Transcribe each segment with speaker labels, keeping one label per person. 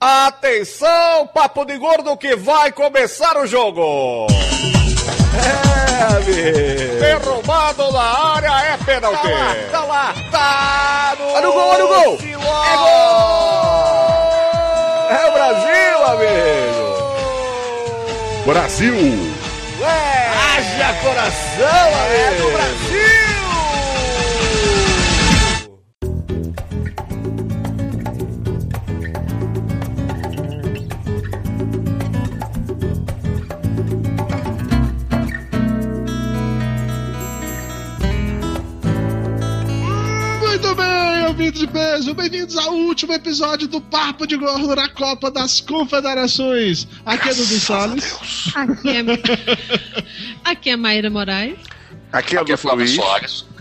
Speaker 1: Atenção, papo de gordo que vai começar o jogo. É, amigo. Derrubado na área é pênalti. Tá lá, tá lá, tá no,
Speaker 2: olha o gol, olha o gol.
Speaker 1: É gol. É o Brasil, amigo.
Speaker 2: Brasil.
Speaker 1: É. Haja coração, amigo. É do Brasil.
Speaker 3: De peso, bem-vindos ao último episódio do Papo de Gordo na Copa das Confederações. Aqui é Dudu Salles.
Speaker 4: Aqui é, aqui é Maíra Moraes.
Speaker 2: Aqui é o
Speaker 5: Aqui é Flávio
Speaker 2: Luiz.
Speaker 5: Soares.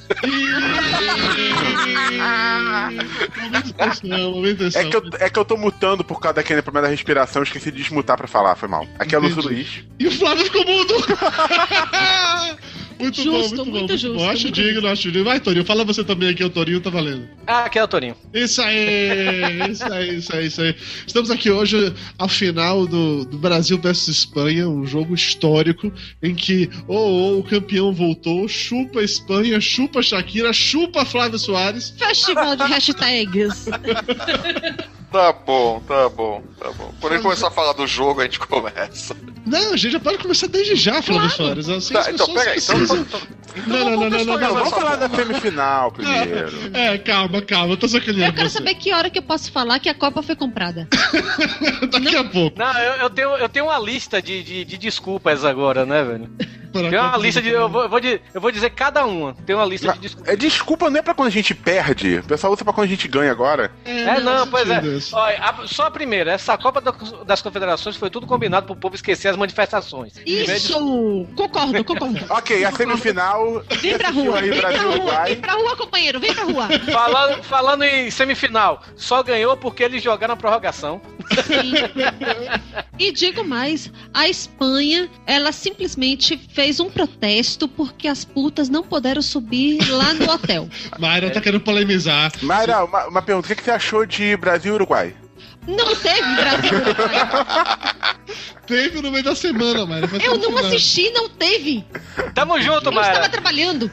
Speaker 2: É que, eu, é que eu tô mutando por causa daquele problema da respiração, esqueci de desmutar pra falar, foi mal. Aqui é o. Luiz.
Speaker 3: E o Flávio ficou mudo. muito bom,
Speaker 4: Justo,
Speaker 3: muito bom.
Speaker 4: muito justo,
Speaker 3: bom. Acho
Speaker 4: muito
Speaker 3: digno, acho digno. Vai, Torinho, fala você também aqui, o Torinho tá valendo.
Speaker 5: Ah, aqui é o Torinho.
Speaker 3: Isso aí, isso aí, isso aí, isso aí. Estamos aqui hoje ao final do, do Brasil versus Espanha, um jogo histórico em que oh, oh, o campeão voltou, chupa Espanha, chupa Shakira, chupa Flávio Soares.
Speaker 4: Festival de hashtags.
Speaker 5: Tá bom, tá bom, tá bom. Quando a gente começar a falar do jogo, a gente começa.
Speaker 3: Não, a gente já pode começar desde já, Flávio
Speaker 4: Claro.
Speaker 3: Soares. Assim,
Speaker 5: Tá, então,
Speaker 3: pessoas
Speaker 5: peraí. Então,
Speaker 3: precisam.
Speaker 5: então,
Speaker 3: Não, não, não, não, não, não,
Speaker 2: Vamos
Speaker 3: não.
Speaker 2: falar da semifinal primeiro.
Speaker 3: É, calma, calma, eu tô
Speaker 4: Eu
Speaker 3: sacaneando
Speaker 4: quero
Speaker 3: você.
Speaker 4: saber que hora que eu posso falar que a Copa foi comprada.
Speaker 3: Daqui a pouco.
Speaker 6: Não, eu, eu tenho, eu tenho uma lista de, de, de desculpas agora, né, velho? Tem uma lista de. Eu vou, eu, vou di- eu vou dizer cada uma. Tem uma lista de desculpas.
Speaker 2: É, desculpa não é pra quando a gente perde. O pessoal usa pra quando a gente ganha agora.
Speaker 6: É, não,
Speaker 3: faz
Speaker 6: pois é.
Speaker 3: Isso.
Speaker 6: Olha, a- só a primeira, essa Copa da- das Confederações foi tudo combinado pro povo esquecer as manifestações. Vez de-
Speaker 4: Isso! Concordo, concordo.
Speaker 2: Ok, a semifinal.
Speaker 4: Vem pra rua,
Speaker 2: aí,
Speaker 4: vem pra rua,
Speaker 2: Uruguai.
Speaker 4: vem pra rua, companheiro, vem pra rua.
Speaker 6: Falando, falando em semifinal, só ganhou porque eles jogaram a prorrogação.
Speaker 4: E digo mais, a Espanha, ela simplesmente fez um protesto porque as putas não puderam subir lá no hotel.
Speaker 3: Mayra tá querendo polemizar.
Speaker 2: Mayra, uma, uma pergunta: o que, que você achou de Brasil e Uruguai?
Speaker 4: Não teve Brasil.
Speaker 3: Teve no meio da semana, Mayra. vai
Speaker 4: Eu não
Speaker 3: final.
Speaker 4: assisti, não teve.
Speaker 6: Tamo junto,
Speaker 4: Eu estava trabalhando.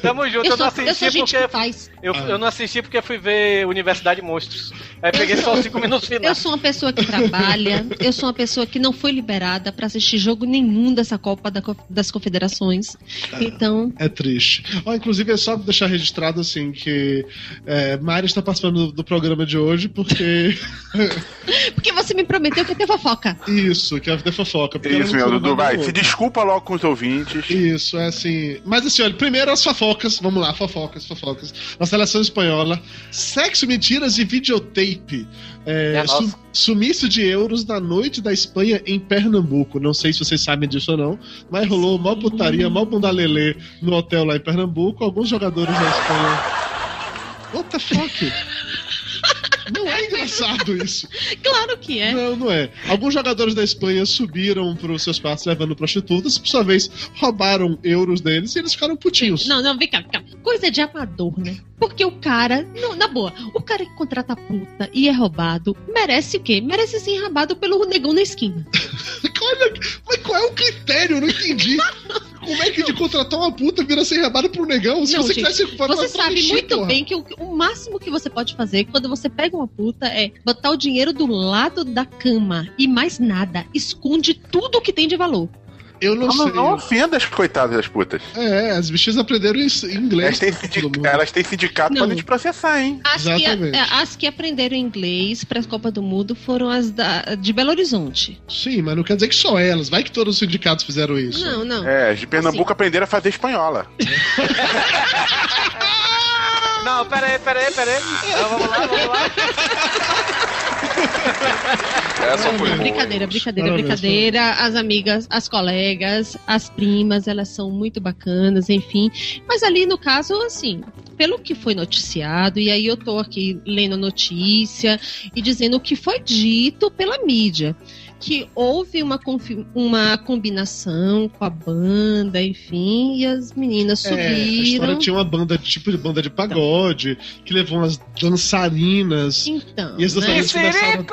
Speaker 6: Tamo junto.
Speaker 4: Eu
Speaker 6: Eu,
Speaker 4: sou,
Speaker 6: não
Speaker 4: eu sou
Speaker 6: assisti
Speaker 4: gente
Speaker 6: porque.
Speaker 4: que faz.
Speaker 6: Eu,
Speaker 3: Ah.
Speaker 6: eu não assisti porque fui ver Universidade Monstros. Aí peguei só cinco minutos
Speaker 4: Eu
Speaker 6: finais.
Speaker 4: sou uma pessoa que trabalha, eu sou uma pessoa que não foi liberada pra assistir jogo nenhum dessa Copa da das Confederações. Então,
Speaker 3: É triste. Ó, inclusive, é só deixar registrado assim que é, está participando do, do programa de hoje porque.
Speaker 4: porque você me prometeu que ia ter fofoca.
Speaker 3: Isso, que é ter fofoca. porque ela
Speaker 2: Isso, meu, Dudu, vai. Se desculpa logo com os ouvintes.
Speaker 3: Isso, é assim. Mas assim, olha, primeiro as fofocas. Vamos lá, fofocas, fofocas. Na seleção espanhola, sexo, mentiras e videotape. É,
Speaker 6: É,
Speaker 3: su- sumiço de euros na noite da Espanha em Pernambuco. Não sei se vocês sabem disso ou não, mas rolou mó putaria, mó bundalelê no hotel lá em Pernambuco. Alguns jogadores da Espanha. What the fuck? Não é engraçado isso.
Speaker 4: Claro que é.
Speaker 3: Não, não é. Alguns jogadores da Espanha subiram para os seus quartos levando prostitutas, por sua vez roubaram euros deles e eles ficaram putinhos.
Speaker 4: Não, não, vem cá, vem cá. Coisa de amador, né? Porque o cara, não, na boa, o cara que contrata puta e é roubado, merece o quê? Merece ser enrabado pelo negão na esquina.
Speaker 3: Olha, mas qual é o critério? Eu não entendi. Como é que de contratar uma puta vira ser roubado pro negão? Se
Speaker 4: Não,
Speaker 3: você
Speaker 4: gente,
Speaker 3: fazer
Speaker 4: Você sabe muito
Speaker 3: porra.
Speaker 4: bem que o, o máximo que você pode fazer quando você pega uma puta é botar o dinheiro do lado da cama e mais nada. Esconde tudo que tem de valor.
Speaker 3: Eu não,
Speaker 2: Não,
Speaker 3: sei.
Speaker 2: não, ofenda as coitadas das putas.
Speaker 3: É, as bichinhas aprenderam em inglês.
Speaker 2: Elas têm, sindic- elas têm sindicato
Speaker 4: Não.
Speaker 2: pra gente processar, hein?
Speaker 4: As que,
Speaker 3: Exatamente.
Speaker 4: é, as que aprenderam inglês para a Copa do Mundo foram as da, de Belo Horizonte.
Speaker 3: Sim, mas não quer dizer que só elas. Vai que todos os sindicatos fizeram isso.
Speaker 4: Não, não.
Speaker 2: É, as de Pernambuco aprenderam a fazer espanhola.
Speaker 6: Não, pera aí, pera aí, pera aí. Não, vamos lá, vamos lá.
Speaker 5: Essa foi.
Speaker 4: Brincadeira, brincadeira,
Speaker 3: Parabéns,
Speaker 4: brincadeira. As amigas, as colegas, as primas, elas são muito bacanas, enfim. Mas ali no caso, assim, pelo que foi noticiado, e aí eu tô aqui lendo notícia e dizendo o que foi dito pela mídia. Que houve uma, uma combinação com a banda, enfim, e as meninas
Speaker 3: É, a
Speaker 4: subiram.
Speaker 3: história tinha uma banda, tipo de banda de pagode, que levou umas dançarinas.
Speaker 4: Então,
Speaker 3: E as
Speaker 4: né?
Speaker 3: dançarinas começaram.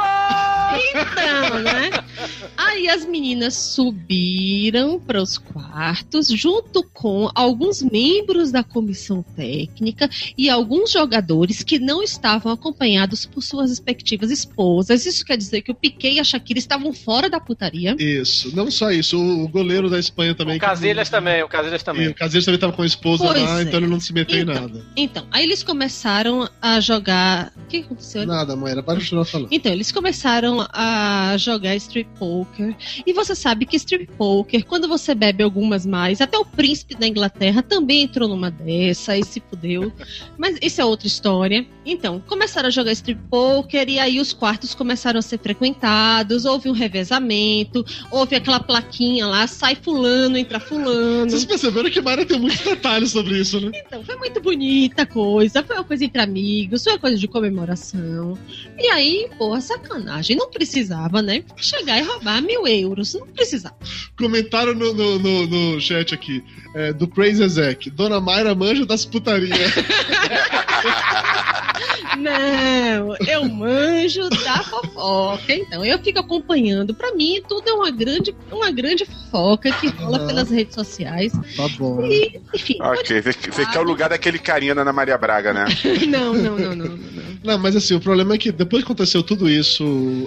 Speaker 4: Aí as meninas subiram para os quartos, junto com alguns membros da comissão técnica e alguns jogadores que não estavam acompanhados por suas respectivas esposas. Isso quer dizer que o Piquet e a Shakira estavam fora da putaria.
Speaker 3: Isso. Não só isso, o goleiro da Espanha também.
Speaker 6: O Casilhas
Speaker 3: que...
Speaker 6: também, o Casilhas também.
Speaker 3: E o Casilhas também estava com a esposa
Speaker 4: Pois
Speaker 3: lá,
Speaker 4: é.
Speaker 3: então ele não se meteu
Speaker 4: Então,
Speaker 3: em nada.
Speaker 4: Então, aí eles começaram a jogar. O que aconteceu?
Speaker 3: Nada, Maíra, para continuar falando.
Speaker 4: Então, eles começaram a jogar strip poker. E você sabe que strip poker, quando você bebe algumas mais, até o príncipe da Inglaterra também entrou numa dessa e se fudeu. Mas isso é outra história. Então, começaram a jogar strip poker e aí os quartos começaram a ser frequentados, houve um revezamento, houve aquela plaquinha lá, sai fulano, entra fulano.
Speaker 3: Vocês perceberam que Maíra tem muitos detalhes sobre isso, né?
Speaker 4: Então, foi muito bonita a coisa, foi uma coisa entre amigos, foi uma coisa de comemoração. E aí, porra, sacanagem. Não precisava, né? Chegar e roubar mil euros. Não precisava.
Speaker 3: Comentaram no, no, no- no chat aqui, é, do Crazy Ezek. Dona Mayra manja das putarias.
Speaker 4: Não, eu manjo da fofoca. Então, eu fico acompanhando. Pra mim, tudo é uma grande, uma grande fofoca que rola
Speaker 3: Aham.
Speaker 4: pelas redes sociais.
Speaker 3: tá bom.
Speaker 4: E, enfim.
Speaker 2: Ok, você você quer o lugar daquele carinha da Ana Maria Braga, né?
Speaker 4: Não, não, não, não, não. Não.
Speaker 3: Mas assim, o problema é que depois que aconteceu tudo isso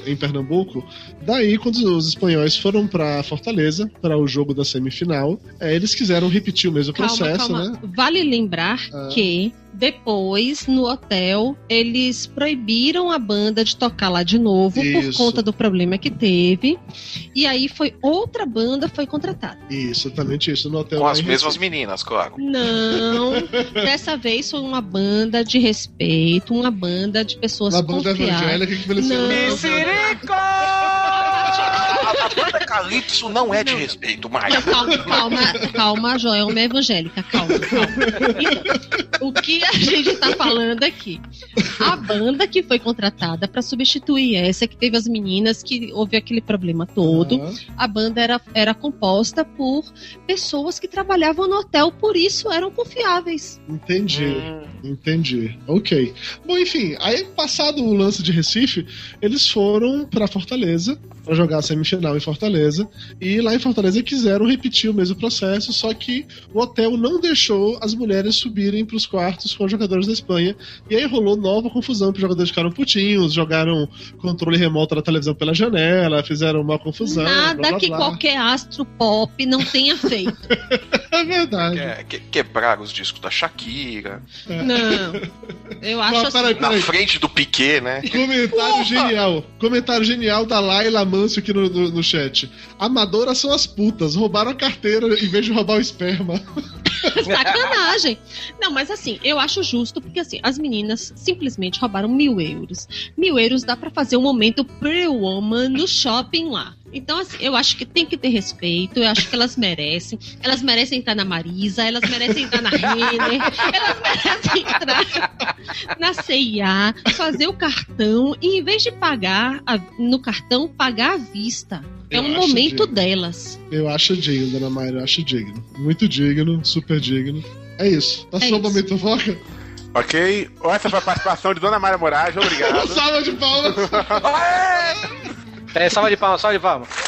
Speaker 3: em Pernambuco, daí quando os espanhóis foram pra Fortaleza, para o jogo da semifinal, é, eles quiseram repetir o mesmo
Speaker 4: Calma,
Speaker 3: processo,
Speaker 4: calma.
Speaker 3: né?
Speaker 4: Vale lembrar
Speaker 3: Ah.
Speaker 4: que depois, no hotel, eles proibiram a banda de tocar lá de novo por
Speaker 3: Isso.
Speaker 4: conta do problema que teve. E aí foi outra banda foi contratada.
Speaker 3: Isso, exatamente isso, no hotel.
Speaker 5: Com as mesmas
Speaker 3: Recife.
Speaker 5: meninas, claro.
Speaker 4: Não, dessa vez foi uma banda de respeito, uma banda de pessoas
Speaker 3: Uma banda
Speaker 4: confiáveis.
Speaker 3: evangélica que envelheceu.
Speaker 4: Não.
Speaker 5: A banda Calypso não é de respeito, Maia.
Speaker 4: calma, calma, calma, Joelma é evangélica, calma, calma. Então, o que a gente tá falando aqui? A banda que foi contratada para substituir essa, que teve as meninas, que houve aquele problema todo,
Speaker 3: Ah,
Speaker 4: a banda era, era composta por pessoas que trabalhavam no hotel, por isso eram confiáveis.
Speaker 3: entendi.
Speaker 5: Hum.
Speaker 3: Entendi. Ok. Bom, enfim, aí passado o lance de Recife, eles foram pra Fortaleza pra jogar a semifinal em Fortaleza e lá em Fortaleza quiseram repetir o mesmo processo, só que o hotel não deixou as mulheres subirem pros quartos com os jogadores da Espanha e aí rolou nova confusão, porque os jogadores ficaram putinhos, jogaram controle remoto da televisão pela janela, fizeram uma confusão.
Speaker 4: Nada
Speaker 3: blá, blá,
Speaker 4: que
Speaker 3: blá.
Speaker 4: qualquer astro pop não tenha feito.
Speaker 3: É verdade.
Speaker 5: Que- que- quebrar os discos da Shakira.
Speaker 4: Não. Eu acho
Speaker 3: Mas,
Speaker 4: assim.
Speaker 3: peraí,
Speaker 5: Na frente do Piquet, né?
Speaker 3: Comentário genial. Comentário genial da Laila Manso aqui no, no, no chat. Amadoras são as putas. Roubaram a carteira em vez de roubar o esperma.
Speaker 4: Sacanagem. Não, mas assim, eu acho justo, porque assim, as meninas simplesmente roubaram mil euros. Mil euros dá pra fazer um momento pre-woman no shopping lá. Então, assim, eu acho que tem que ter respeito, eu acho que elas merecem. Elas merecem estar na Marisa, elas merecem estar na Renner, elas merecem entrar na CIA, fazer o cartão e em vez de pagar a- no cartão, pagar à vista. É um momento
Speaker 3: digno.
Speaker 4: delas.
Speaker 3: Eu acho digno, dona Mayra. Eu acho digno. Muito digno, super digno. É isso. Passou
Speaker 4: É
Speaker 3: o momento foca?
Speaker 2: Ok? Essa foi a participação de Dona Maria Moraes, obrigado.
Speaker 3: Salva de palmas!
Speaker 6: É, salva de palmas, salva de palmas.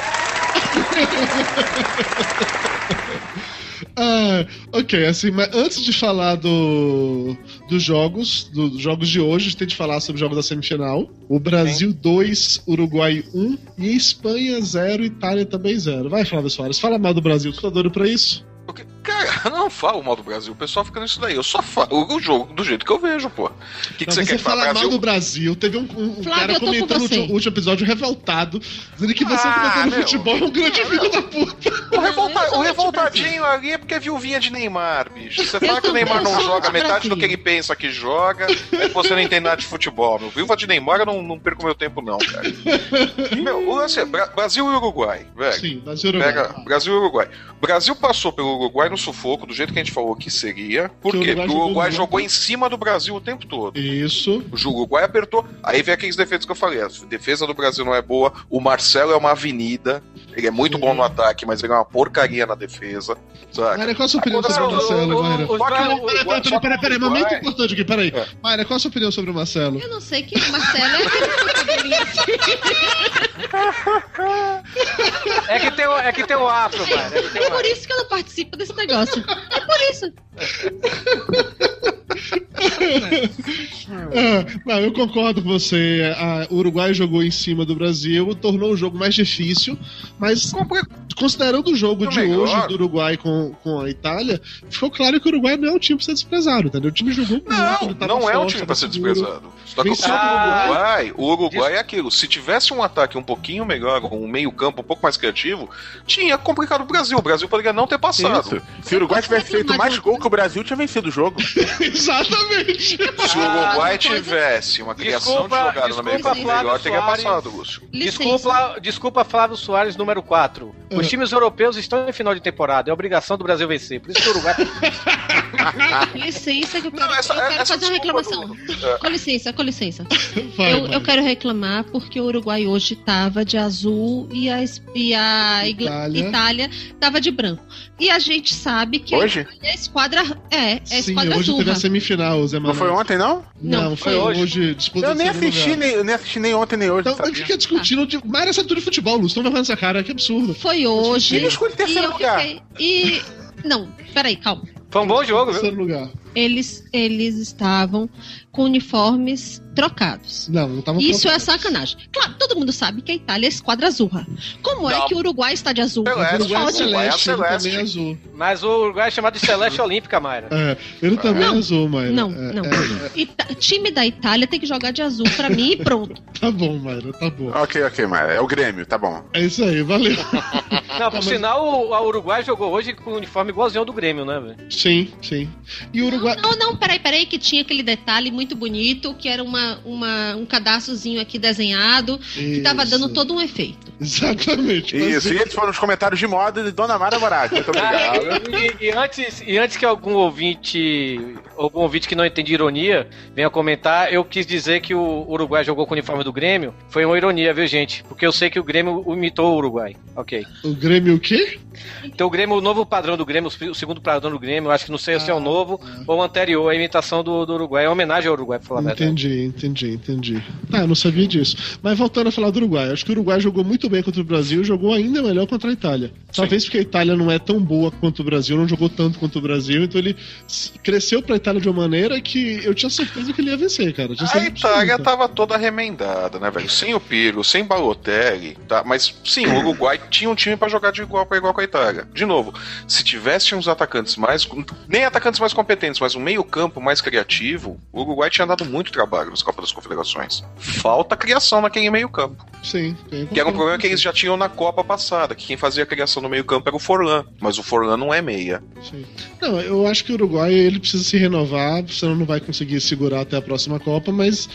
Speaker 3: Ah, ok, assim, mas antes de falar do, dos jogos, do- dos jogos de hoje, a gente tem de falar sobre os jogos da semifinal. O Brasil 2, Uruguai 1 e Espanha 0, Itália também 0. Vai, Flávio Soares, fala mal do Brasil, tu tá doido pra isso?
Speaker 5: Porque, cara, eu não falo mal do Brasil, o pessoal fica nisso daí. Eu só falo o jogo do jeito que eu vejo, pô. O que, que
Speaker 3: Não,
Speaker 5: você quer falar?
Speaker 3: fala mal
Speaker 5: Brasil?
Speaker 3: do Brasil. Teve um, um-
Speaker 4: Flávio,
Speaker 3: cara
Speaker 4: com
Speaker 3: comentando no
Speaker 4: você.
Speaker 3: último, episódio revoltado, dizendo que você
Speaker 5: Ah,
Speaker 3: comentando
Speaker 5: meu.
Speaker 3: futebol é um grande
Speaker 5: Não,
Speaker 3: filho
Speaker 5: não.
Speaker 3: da puta.
Speaker 5: O, revolta- o revoltadinho ali é porque é viuvinha de Neymar, bicho. Você fala que o Neymar não joga metade do
Speaker 4: Brasil.
Speaker 5: que ele pensa que joga, é que você não entende nada de futebol. Meu. Viúva de Neymar eu não, não perco meu tempo, não, cara. Meu, o lance é Bra- Brasil e Uruguai, velho.
Speaker 3: Sim, Brasil e Uruguai.
Speaker 5: Pega Brasil e Uruguai. Brasil passou pelo Uruguai no sufoco, do jeito que a gente falou que seria. Por
Speaker 3: Que o
Speaker 5: quê? Porque o Uruguai jogou em cima do Brasil o tempo todo.
Speaker 3: Isso.
Speaker 5: O Uruguai apertou. Aí vem aqueles defeitos que eu falei. A defesa do Brasil não é boa. O Marcelo é uma avenida. Ele é muito
Speaker 3: Sim.
Speaker 5: bom no ataque, mas ele é uma porcaria na defesa. Saca?
Speaker 3: Mayra, qual a sua opinião sobre o Marcelo,
Speaker 6: o- o-
Speaker 3: Mayra?
Speaker 5: o-
Speaker 3: Peraí, peraí, momento importante aqui, peraí.
Speaker 5: É.
Speaker 3: Mayra, qual a sua opinião sobre o Marcelo?
Speaker 4: Eu não sei que o Marcelo é aquele assim.
Speaker 6: É que tem o, é que tem o afro, mano. É
Speaker 4: É
Speaker 6: o
Speaker 4: por isso que eu não participo desse negócio. É por isso.
Speaker 3: Ah, não, eu concordo com você. A- o Uruguai jogou em cima do Brasil, tornou o jogo mais difícil, mas considerando o jogo de
Speaker 5: melhor.
Speaker 3: hoje do Uruguai com, com a Itália, ficou claro que o Uruguai não é um time pra ser desprezado, entendeu? O time jogou muito.
Speaker 5: Não, não é um time pra ser desprezado. Só que o Uruguai, o Uruguai é aquilo. Se tivesse um ataque um pouquinho melhor, um meio campo um pouco mais criativo, tinha complicado o Brasil. O Brasil poderia não ter passado.
Speaker 2: Isso. Se o Uruguai tivesse feito mais gol que o Brasil, tinha vencido o jogo.
Speaker 3: Exatamente.
Speaker 5: Se o Uruguai tivesse uma criação
Speaker 6: Desculpa-
Speaker 5: de jogada no meio
Speaker 6: desculpa,
Speaker 5: campo melhor,
Speaker 6: Flávio
Speaker 5: teria
Speaker 6: Soares.
Speaker 5: passado, Lúcio.
Speaker 6: Desculpa, desculpa, Flávio Soares, número 4. Os
Speaker 3: Uhum.
Speaker 6: times europeus estão em final de temporada. É obrigação do Brasil vencer. Por isso que o Uruguai.
Speaker 4: Licença que eu quero,
Speaker 5: Não, essa-
Speaker 4: eu quero
Speaker 5: essa
Speaker 4: fazer uma reclamação.
Speaker 5: É.
Speaker 4: Com licença, com licença.
Speaker 3: Vai,
Speaker 4: eu, eu quero reclamar porque o Uruguai hoje tava de azul e a, e a
Speaker 3: Itália.
Speaker 4: Itália. tava de branco. E a gente sabe que
Speaker 2: Hoje?
Speaker 4: a é a esquadra. É, é a
Speaker 3: Sim,
Speaker 4: esquadra
Speaker 3: hoje
Speaker 4: azul.
Speaker 3: teve a semifinal, Zé
Speaker 2: Não foi ontem, não?
Speaker 3: Não,
Speaker 4: Não,
Speaker 3: foi
Speaker 6: foi
Speaker 3: hoje.
Speaker 6: hoje.
Speaker 3: disputa
Speaker 2: Eu nem assisti,
Speaker 3: lugar.
Speaker 2: nem, eu nem assisti nem ontem, nem hoje.
Speaker 3: Então,
Speaker 2: sabia?
Speaker 3: a gente fica discutindo de Mário Saturno de futebol, Lúcio. Estão levando essa cara, que absurdo.
Speaker 4: Foi hoje. E
Speaker 2: terceiro
Speaker 4: eu
Speaker 2: lugar.
Speaker 4: fiquei- E. Não, peraí, calma.
Speaker 6: Foi um bom jogo, viu?
Speaker 3: Lugar.
Speaker 4: Eles, eles estavam com uniformes trocados.
Speaker 3: Não, não tava
Speaker 4: Isso é
Speaker 3: faltando.
Speaker 4: sacanagem. Claro, todo mundo sabe que a Itália é esquadra azurra. Como é
Speaker 5: Não.
Speaker 4: que o Uruguai está de azul?
Speaker 5: Celeste,
Speaker 3: O Uruguai é
Speaker 5: é
Speaker 3: celeste, ele
Speaker 5: celeste.
Speaker 3: também é azul.
Speaker 6: Mas o Uruguai é chamado de Celeste Olímpica, Mayra.
Speaker 3: É, ele também
Speaker 4: Não.
Speaker 3: é azul, Mayra.
Speaker 4: Não,
Speaker 3: É,
Speaker 4: não.
Speaker 3: é,
Speaker 4: time da Itália tem que jogar de azul pra mim e pronto.
Speaker 3: tá bom, Mayra, tá bom.
Speaker 2: Ok, ok, mas é o Grêmio, tá bom.
Speaker 3: É isso aí, valeu.
Speaker 6: Não, por sinal, o, o Uruguai jogou hoje com o uniforme igualzinho ao do Grêmio, né, velho?
Speaker 3: Sim, sim. E o Uruguai.
Speaker 4: Não, não, peraí, peraí, que tinha aquele detalhe muito bonito, que era uma, uma, um cadastrozinho aqui desenhado, que tava
Speaker 3: Isso.
Speaker 4: dando todo um efeito.
Speaker 3: Exatamente.
Speaker 2: Isso, e esses foram os comentários de moda de Dona Mara Moraes. Muito
Speaker 6: Ah,
Speaker 2: obrigado.
Speaker 6: e, e antes, e antes que algum ouvinte, algum ouvinte que não entende ironia venha comentar, eu quis dizer que o Uruguai jogou com o uniforme do Grêmio. Foi uma ironia, viu, gente? Porque eu sei que o Grêmio imitou o Uruguai. Ok.
Speaker 3: O Grêmio o quê?
Speaker 6: Então o Grêmio, o novo padrão do Grêmio, o segundo padrão do Grêmio, eu acho que não sei se é o
Speaker 3: Ah,
Speaker 6: novo
Speaker 3: ah.
Speaker 6: ou o anterior, a imitação do, do Uruguai. É uma homenagem ao Uruguai, pra falar a verdade.
Speaker 3: Entendi, entendi. Ah, eu não sabia disso. Mas voltando a falar do Uruguai, acho que o Uruguai jogou muito bem contra o Brasil e jogou ainda melhor contra a Itália. Talvez porque a Itália não é tão boa quanto o Brasil, não jogou tanto quanto o Brasil, então ele cresceu pra Itália de uma maneira que eu tinha certeza que ele ia vencer, cara.
Speaker 5: A Itália
Speaker 3: absoluta.
Speaker 5: tava toda remendada, né, velho? Sem o Pirlo, sem Balotelli, tá? Mas sim, o Uruguai tinha um time pra jogar de igual pra igual com a Itália. De novo, se tivesse uns atacantes mais. Nem atacantes mais competentes, mas um meio-campo mais criativo, o Uruguai tinha dado muito trabalho nas Copas das Confederações. Falta criação naquele meio-campo.
Speaker 3: Sim, tem
Speaker 5: Que era um problema que eles já tinham na Copa passada, que quem fazia a criação no meio-campo era o Forlan. Mas o Forlan não é meia.
Speaker 3: Sim. Não, eu acho que o Uruguai ele precisa se renovar, senão não vai conseguir segurar até a próxima Copa, mas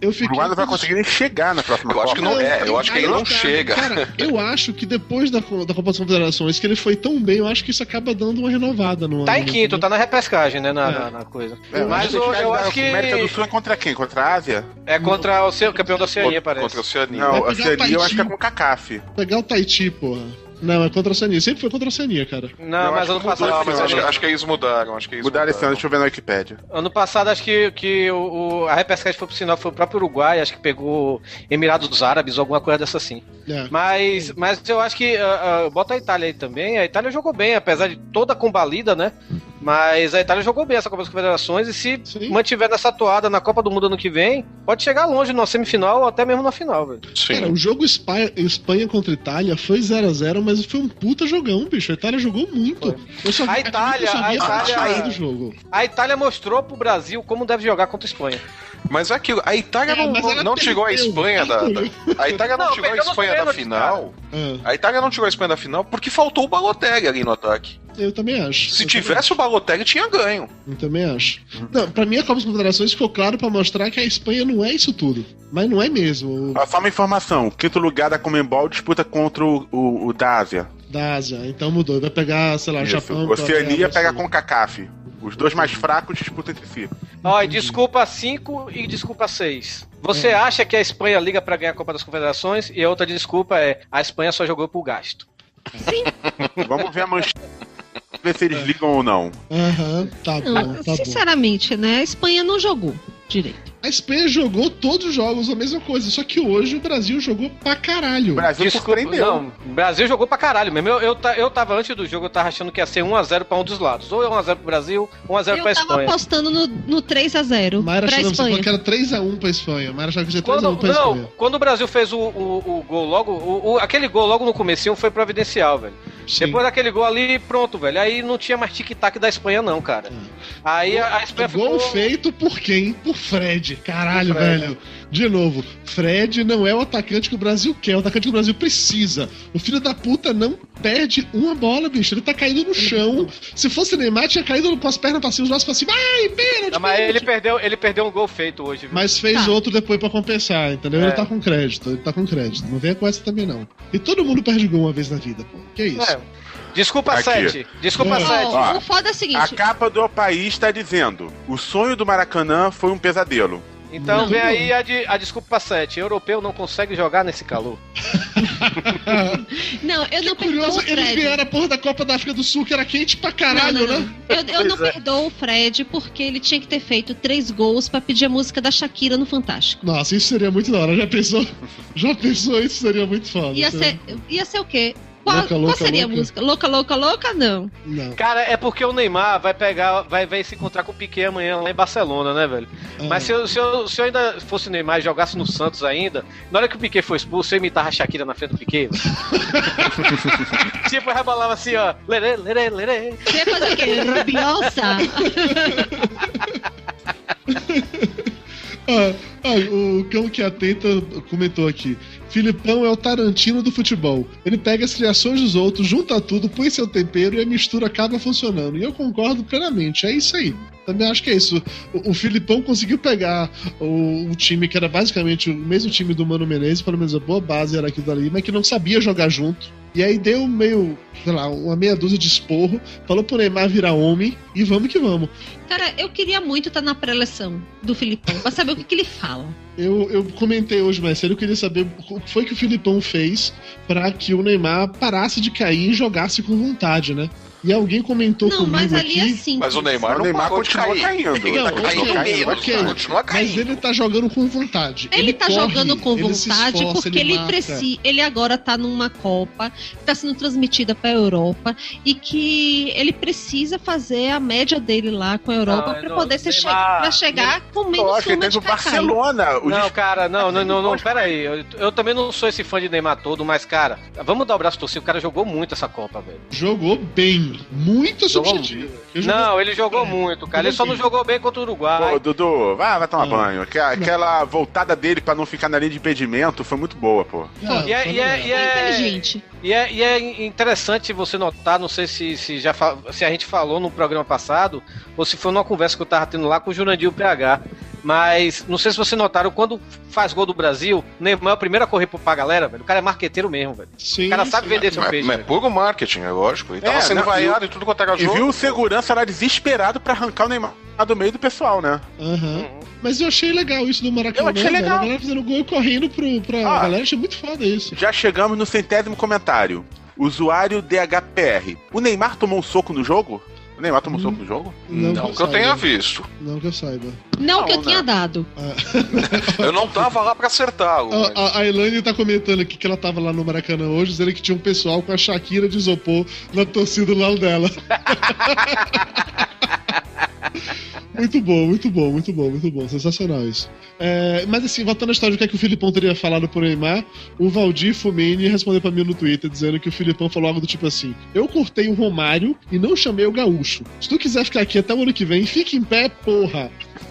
Speaker 3: eu
Speaker 2: O
Speaker 3: fiquei.
Speaker 2: Uruguai não vai conseguir nem chegar na próxima
Speaker 5: Eu acho
Speaker 2: Copa.
Speaker 5: que não é, eu acho que ele não chega.
Speaker 3: Cara, eu acho que depois da, da Copa das Confederações, que ele foi tão bem, eu acho que isso acaba dando uma renovada no
Speaker 6: Tá em
Speaker 3: ano,
Speaker 6: quinto,
Speaker 3: entendeu?
Speaker 6: tá na repescagem, né, na,
Speaker 3: É.
Speaker 6: na- na coisa.
Speaker 2: É,
Speaker 6: Mas
Speaker 2: o
Speaker 6: eu, eu acho que
Speaker 2: América do Sul é contra quem? Contra a Ásia?
Speaker 6: é contra o seu campeão da Oceania, parece.
Speaker 5: contra a Oceania.
Speaker 2: Não, a
Speaker 3: o
Speaker 2: Oceania eu acho que é com o CACAF.
Speaker 3: Pegar o Tahiti, porra. Não, é contra a Oceania. Sempre foi contra a Oceania, cara.
Speaker 6: Não,
Speaker 2: Eu
Speaker 6: mas ano passado.
Speaker 5: Não, mas acho, acho que eles mudaram. Acho que eles
Speaker 2: Mudaram esse ano,
Speaker 5: mudaram.
Speaker 2: deixa eu ver na Wikipédia.
Speaker 6: Ano passado, acho que, que o, o- a repescagem foi pro sinal, foi o próprio Uruguai, acho que pegou Emirados Árabes ou alguma coisa dessa assim.
Speaker 3: É.
Speaker 6: Mas, mas eu acho que ah, ah, bota a Itália aí também. A Itália jogou bem, apesar de toda combalida, né? Mas a Itália jogou bem essa Copa das Confederações e se
Speaker 3: Sim.
Speaker 6: mantiver nessa toada na Copa do Mundo ano que vem, pode chegar longe na semifinal ou até mesmo na final, velho.
Speaker 3: Cara, o jogo Espanha, Espanha contra Itália foi 0x0, mas foi um puta jogão, bicho. A Itália jogou muito. Eu só,
Speaker 6: A Itália- a Itália-
Speaker 3: do jogo.
Speaker 6: A Itália mostrou pro Brasil como deve jogar contra a Espanha.
Speaker 5: Mas é aquilo, a Itália
Speaker 3: É,
Speaker 5: não, não, a
Speaker 3: perdeu.
Speaker 5: Espanha da, da- A Itália não,
Speaker 6: Não,
Speaker 5: tirou a Espanha da final.
Speaker 3: Ah,
Speaker 5: A Itália não tirou a Espanha da final porque faltou o Balotelli ali no ataque.
Speaker 3: Eu também acho.
Speaker 5: Se
Speaker 3: eu também
Speaker 5: tivesse o Balotelli, tinha ganho.
Speaker 3: Eu também acho. Não, pra mim a Copa das Confederações ficou claro pra mostrar que a Espanha não é isso tudo. Mas não é mesmo. O
Speaker 2: Ah, Só uma informação: quinto lugar da Comembol disputa contra o, o, o da Ásia.
Speaker 3: da Ásia. Então mudou. Vai pegar, sei lá,
Speaker 2: Isso.
Speaker 3: Japão.
Speaker 2: Oceania pega com o CACAF. Os dois mais fracos disputam entre si.
Speaker 6: Ó, e desculpa 5 e desculpa 6. Você acha que a Espanha liga pra ganhar a Copa das Confederações? E a outra desculpa é a Espanha só jogou pro gasto.
Speaker 2: Vamos ver a manchete. Ver se eles ligam ou não.
Speaker 3: Aham, tá bom, tá bom.
Speaker 4: sinceramente, né? A Espanha não jogou. direito.
Speaker 3: A Espanha jogou todos os jogos a mesma coisa, só que hoje o Brasil jogou pra caralho.
Speaker 2: O Brasil
Speaker 6: Desculpa,
Speaker 2: surpreendeu.
Speaker 6: não, o Brasil jogou pra caralho mesmo. Eu, eu, eu tava antes do jogo, eu tava achando que ia ser 1x0 pra um dos lados. Ou é 1x0 pro Brasil, 1x0
Speaker 4: Eu
Speaker 6: pra
Speaker 4: tava
Speaker 6: Espanha.
Speaker 4: apostando no, no 3x0
Speaker 3: Mayra
Speaker 4: pra
Speaker 3: falou
Speaker 4: Espanha.
Speaker 3: que era 3x1 pra Espanha. Mayra achava que ia ser 3x1
Speaker 6: Quando,
Speaker 3: pra
Speaker 6: não,
Speaker 3: Espanha.
Speaker 6: quando o Brasil fez o, o, o gol logo, o, o- aquele gol logo no comecinho foi providencial, velho.
Speaker 3: Sim.
Speaker 6: Depois daquele gol ali, pronto, velho. Aí não tinha mais tic-tac da Espanha, não, cara. Aí a, a Espanha
Speaker 3: Gol
Speaker 6: ficou...
Speaker 3: feito por quem? Por Fred. Caralho,
Speaker 6: Fred.
Speaker 3: velho. De novo, Fred não é o atacante que o Brasil quer, é o atacante que o Brasil precisa. O filho da puta não perde uma bola, bicho. Ele tá caído no chão. Se fosse Neymar, tinha caído com as pernas pra cima, os braços pra cima. Ai, pênalti!
Speaker 6: Não, mas
Speaker 3: pênalti.
Speaker 6: ele perdeu, ele perdeu um gol feito hoje, viu?
Speaker 3: Mas fez
Speaker 4: Tá.
Speaker 3: outro depois pra compensar, entendeu?
Speaker 6: É.
Speaker 3: Ele tá com crédito, ele tá com crédito. Não venha com essa também, não. E todo mundo perde gol uma vez na vida, pô. Que isso?
Speaker 6: É. Desculpa,
Speaker 2: Aqui.
Speaker 6: Sete. Desculpa,
Speaker 3: Ó,
Speaker 6: Sete.
Speaker 4: Ó, o foda é o
Speaker 2: A
Speaker 4: seguinte.
Speaker 2: capa do país tá dizendo: o sonho do Maracanã foi um pesadelo.
Speaker 6: Então
Speaker 3: Não.
Speaker 6: vem aí a, de, a desculpa 7. Europeu não consegue jogar nesse calor.
Speaker 4: Não, eu não perdoo
Speaker 3: Curioso,
Speaker 4: o
Speaker 3: eles
Speaker 4: Fred.
Speaker 3: ganharam a porra da Copa da África do Sul, que era quente pra caralho,
Speaker 4: não, não,
Speaker 3: né?
Speaker 4: não. Eu, eu não
Speaker 6: é.
Speaker 4: perdoo o Fred porque ele tinha que ter feito três gols pra pedir a música da Shakira no Fantástico.
Speaker 3: Nossa, isso seria muito da hora. Já pensou? Já pensou? Isso seria muito foda.
Speaker 4: Ia ser, ia ser o quê? Qual,
Speaker 3: Louca,
Speaker 4: qual
Speaker 3: louca,
Speaker 4: seria
Speaker 3: louca.
Speaker 4: a música? Louca, louca, louca? Não.
Speaker 3: Não.
Speaker 6: Cara, é porque o Neymar vai pegar, vai, vai se encontrar com o Piquet amanhã lá em Barcelona, né, velho?
Speaker 3: Ah.
Speaker 6: Mas se eu, se, eu, se eu ainda fosse o Neymar e jogasse no Santos ainda, na hora que o Piquet foi expulso, eu imitava a Shakira na frente do Piquet. tipo, eu rebolava assim, ó. Lerê, lerê, lerê.
Speaker 4: Você ia fazer o quê? Rabiosa?
Speaker 3: O cão que atenta comentou aqui. Filipão é o Tarantino do futebol. Ele pega as criações dos outros, junta tudo, põe seu tempero e a mistura acaba funcionando. E eu concordo plenamente. É isso aí. Também acho que é isso. O, o Filipão conseguiu pegar o, o time que era basicamente o mesmo time do Mano Menezes, pelo menos a boa base era aquilo dali, mas que não sabia jogar junto. E aí deu meio, sei lá, uma meia dúzia de esporro, falou pro Neymar virar homem e vamos que vamos.
Speaker 4: Cara, eu queria muito estar na pré-eleção do Filipão pra saber o que, que ele fala.
Speaker 3: Eu, eu comentei hoje mais cedo, eu queria saber o que foi que o Filipão fez pra que o Neymar parasse de cair e jogasse com vontade, né? E alguém comentou
Speaker 4: Não,
Speaker 3: comigo
Speaker 4: mas ali
Speaker 3: aqui.
Speaker 4: é assim.
Speaker 5: Mas o Neymar
Speaker 2: o Neymar continua
Speaker 5: cair.
Speaker 2: caindo.
Speaker 5: Ele
Speaker 3: Não,
Speaker 5: tá caindo
Speaker 3: ok,
Speaker 5: menos,
Speaker 3: ok.
Speaker 5: continua
Speaker 3: Mas
Speaker 5: caindo.
Speaker 3: ele tá jogando com vontade.
Speaker 4: Ele, tá
Speaker 3: corre,
Speaker 4: jogando com
Speaker 3: ele
Speaker 4: vontade
Speaker 3: esforça,
Speaker 4: porque ele,
Speaker 3: marca.
Speaker 4: precisa. Ele agora tá numa Copa que tá sendo transmitida pra Europa e que ele precisa fazer a média dele lá com a Europa pra
Speaker 6: não,
Speaker 4: poder ser che pra chegar com menos
Speaker 2: Lógico, ele
Speaker 4: suma
Speaker 2: teve
Speaker 4: de
Speaker 2: o. Barcelona. O
Speaker 6: Não, cara, não, não, não, não, pera aí. Eu, eu também não sou esse fã de Neymar todo, mas, cara, vamos dar o braço torcido. O cara jogou muito essa Copa, velho.
Speaker 3: Jogou bem. Muito
Speaker 6: Jogou
Speaker 3: subjetivo. Ele jogou-
Speaker 6: Não, ele jogou muito, cara. Ele só não jogou bem contra o Uruguai.
Speaker 2: Pô, Dudu, vai, vai tomar
Speaker 3: Não.
Speaker 2: banho. Aquela, aquela voltada dele pra não ficar na linha de impedimento foi muito boa, pô.
Speaker 3: Não,
Speaker 6: E é- e é- e é-
Speaker 4: inteligente.
Speaker 6: E é, e é interessante você notar, não sei se, se já se a gente falou no programa passado, ou se foi numa conversa que eu tava tendo lá com o Jurandir o PH. Mas não sei se vocês notaram, quando faz gol do Brasil, Neymar é o primeiro a correr pra galera, velho. O cara é marqueteiro mesmo, velho.
Speaker 3: Sim,
Speaker 6: O cara sabe
Speaker 3: sim.
Speaker 6: vender seu
Speaker 5: Mas,
Speaker 6: peixe.
Speaker 5: mas é puro marketing, é lógico. Ele tava
Speaker 2: É,
Speaker 5: sendo
Speaker 2: não,
Speaker 5: vaiado e tudo quanto era
Speaker 2: E
Speaker 5: jogo.
Speaker 2: viu o segurança lá desesperado pra arrancar o Neymar do meio do pessoal, né?
Speaker 3: Aham. Mas eu achei legal isso do Maracanã.
Speaker 2: Eu achei
Speaker 3: velho.
Speaker 2: legal.
Speaker 3: A galera fazendo gol e correndo pro, pra
Speaker 2: Ah.
Speaker 3: galera. Achei muito foda isso.
Speaker 2: Já chegamos no centésimo comentário. Usuário DHPR. O Neymar tomou um soco no jogo? O Neymar tomou um soco no jogo?
Speaker 5: Não que eu tenha visto.
Speaker 3: Não que eu saiba.
Speaker 4: Não,
Speaker 2: Não,
Speaker 4: que eu
Speaker 2: não.
Speaker 4: tinha dado.
Speaker 5: Eu não tava lá pra acertá-lo.
Speaker 3: A, a, a Elaine tá comentando aqui que ela tava lá no Maracanã hoje, dizendo que tinha um pessoal com a Shakira de isopor na torcida do lado dela. muito bom, muito bom, muito bom, muito bom. Sensacional isso. É, mas assim, voltando à história do que, é que o Filipão teria falado pro Neymar, o Valdir Fumeni respondeu pra mim no Twitter dizendo que o Filipão falou algo do tipo assim: Eu cortei o Romário e não chamei o Gaúcho. Se tu quiser ficar aqui até o ano que vem, fique em pé, porra.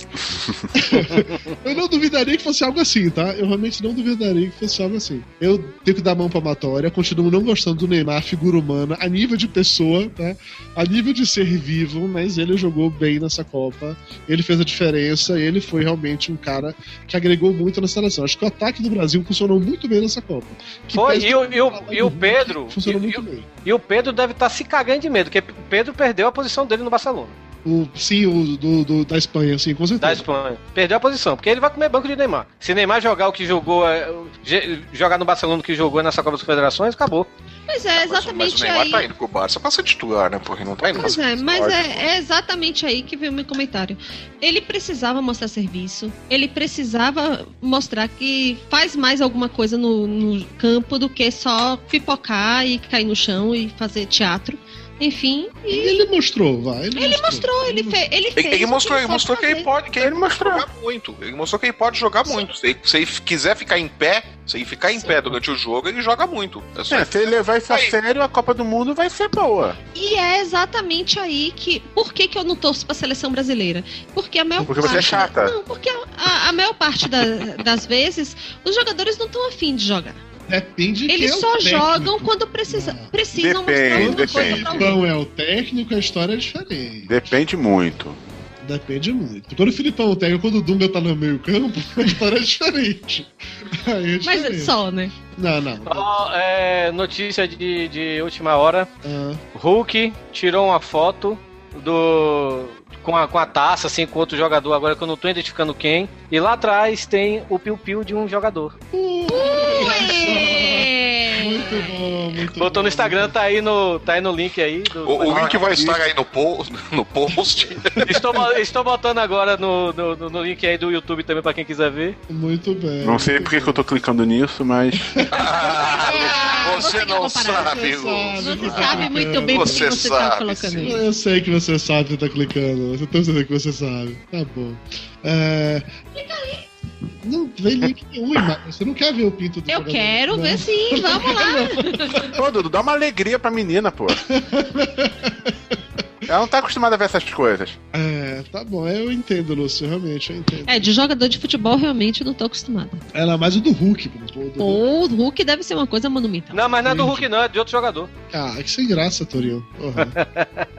Speaker 3: eu não duvidaria que fosse algo assim, tá? Eu realmente não duvidaria que fosse algo assim. Eu tenho que dar a mão pra Matória, continuo não gostando do Neymar, figura humana, a nível de pessoa, tá? A nível de ser vivo, mas ele jogou bem nessa Copa. Ele fez a diferença, ele foi realmente um cara que agregou muito na seleção. Acho que o ataque do Brasil funcionou muito bem nessa Copa. Que
Speaker 6: Foi, e o, e o, e o Pedro.
Speaker 3: Funcionou
Speaker 6: e-
Speaker 3: muito
Speaker 6: e,
Speaker 3: bem.
Speaker 6: e o Pedro deve estar se cagando de medo, porque o Pedro perdeu a posição dele no Barcelona,
Speaker 3: O, sim, o do, do- da Espanha, sim, com
Speaker 6: da
Speaker 3: certeza.
Speaker 6: Espanha. Perdeu a posição, porque ele vai comer banco de Neymar. Se Neymar jogar o que jogou, je- jogar no Barcelona o que jogou nessa Copa das Confederações, acabou.
Speaker 4: Pois é,
Speaker 5: Mas, mas o
Speaker 4: exatamente
Speaker 5: Neymar
Speaker 4: aí.
Speaker 5: tá indo pro Barça pra ser titular, né? Porque não tá indo
Speaker 4: Pois é, mas é, é exatamente aí que veio o meu comentário. Ele precisava mostrar serviço, ele precisava mostrar que faz mais alguma coisa no, no campo do que só pipocar e cair no chão e fazer teatro. Enfim,
Speaker 3: E ele mostrou, vai. Ele,
Speaker 4: ele mostrou, ele, fe, ele fez.
Speaker 5: Ele, mostrou,
Speaker 4: que
Speaker 5: ele mostrou que ele pode, que ele mostrou jogar muito. Ele mostrou que ele pode jogar muito. Se ele, se ele quiser ficar em pé, se ele ficar em pé durante o jogo, ele joga muito. É só
Speaker 2: É, se ele levar isso a sério, a Copa do Mundo vai ser boa.
Speaker 4: E é exatamente aí que. Por que, que eu não torço pra seleção brasileira? Porque a maior
Speaker 2: Porque
Speaker 4: parte.
Speaker 2: você é chata.
Speaker 4: Não, porque a, a- a maior parte da- das vezes os jogadores não estão afim de jogar.
Speaker 3: Depende de
Speaker 4: Eles
Speaker 3: quem é
Speaker 4: só jogam quando precisa,
Speaker 3: Ah.
Speaker 4: precisam
Speaker 2: Depende,
Speaker 4: mostrar alguma coisa
Speaker 2: depende.
Speaker 4: pra
Speaker 3: O
Speaker 4: alguém.
Speaker 3: Filipão é o técnico, a história é diferente.
Speaker 2: Depende muito.
Speaker 3: Depende muito. Quando o Filipão é o técnico, quando o Dunga tá no meio campo, a história é diferente. Aí é
Speaker 4: Mas
Speaker 3: diferente.
Speaker 4: só, né?
Speaker 3: Não, não.
Speaker 6: É, notícia de, de última hora.
Speaker 3: Ah,
Speaker 6: Hulk tirou uma foto do. Com a, com a taça, assim, com outro jogador, agora que eu não tô identificando quem. E lá atrás tem o piu-piu de um jogador.
Speaker 4: Ué!
Speaker 3: Muito bom, muito
Speaker 6: Botou
Speaker 3: bom.
Speaker 6: no Instagram, tá aí no, tá aí no link aí. do-
Speaker 5: O, o link vai estar aí no, po no post.
Speaker 6: Estou, estou botando agora no, no, no- link aí do YouTube também pra quem quiser ver.
Speaker 3: Muito bem.
Speaker 2: Não sei porque
Speaker 3: bem.
Speaker 2: que eu tô clicando nisso, mas.
Speaker 5: Ah, você
Speaker 4: você
Speaker 5: não
Speaker 4: comparar?
Speaker 5: sabe,
Speaker 3: Você sabe.
Speaker 4: Você sabe muito bem porque
Speaker 5: Você
Speaker 4: você tá
Speaker 5: sabe,
Speaker 4: colocando
Speaker 5: sim.
Speaker 4: isso.
Speaker 3: Eu sei que você sabe que tá clicando. Eu tenho certeza que você sabe. Tá bom. É... Não vem link nenhum. Você não quer ver o pinto do
Speaker 4: Eu
Speaker 3: jogador,
Speaker 4: quero
Speaker 3: né?
Speaker 4: ver sim, vamos lá.
Speaker 2: Ô, Dudu, dá uma alegria pra menina, pô. Ela não tá acostumada a ver essas coisas.
Speaker 3: É, tá bom. Eu entendo, Lúcio. Realmente, eu entendo.
Speaker 4: É, de jogador de futebol realmente eu não tô acostumada.
Speaker 3: Ela é mais o do Hulk. Pô, do...
Speaker 4: Ou o Hulk deve ser uma coisa monumental.
Speaker 6: Não, mas não é do Hulk, não, é de outro jogador.
Speaker 3: Ah, que sem graça, Torinho. Porra.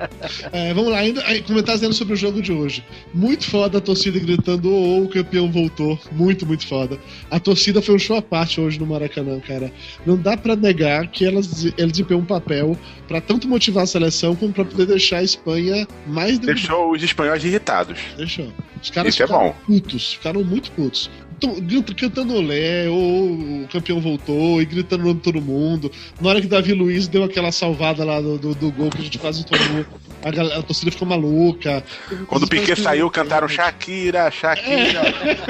Speaker 3: É, vamos lá, ainda aí, comentários ainda sobre o jogo de hoje. Muito foda a torcida gritando: "Oh, o campeão voltou. Muito, muito foda. A torcida foi um show à parte hoje no Maracanã, cara. Não dá pra negar que elas, eles desempenham um papel pra tanto motivar a seleção como pra poder deixar a Espanha mais
Speaker 2: Deixou os espanhóis irritados.
Speaker 3: Deixou. Os caras
Speaker 2: Isso é
Speaker 3: ficaram
Speaker 2: bom.
Speaker 3: putos, ficaram muito putos. Então, cantando olé, ou o campeão voltou, e gritando o nome de todo mundo. Na hora que Davi Luiz deu aquela salvada lá do, do, do gol que a gente quase tomou, a, galera- a torcida ficou maluca.
Speaker 2: Quando o Piquet saiu, cantaram Shakira, Shakira.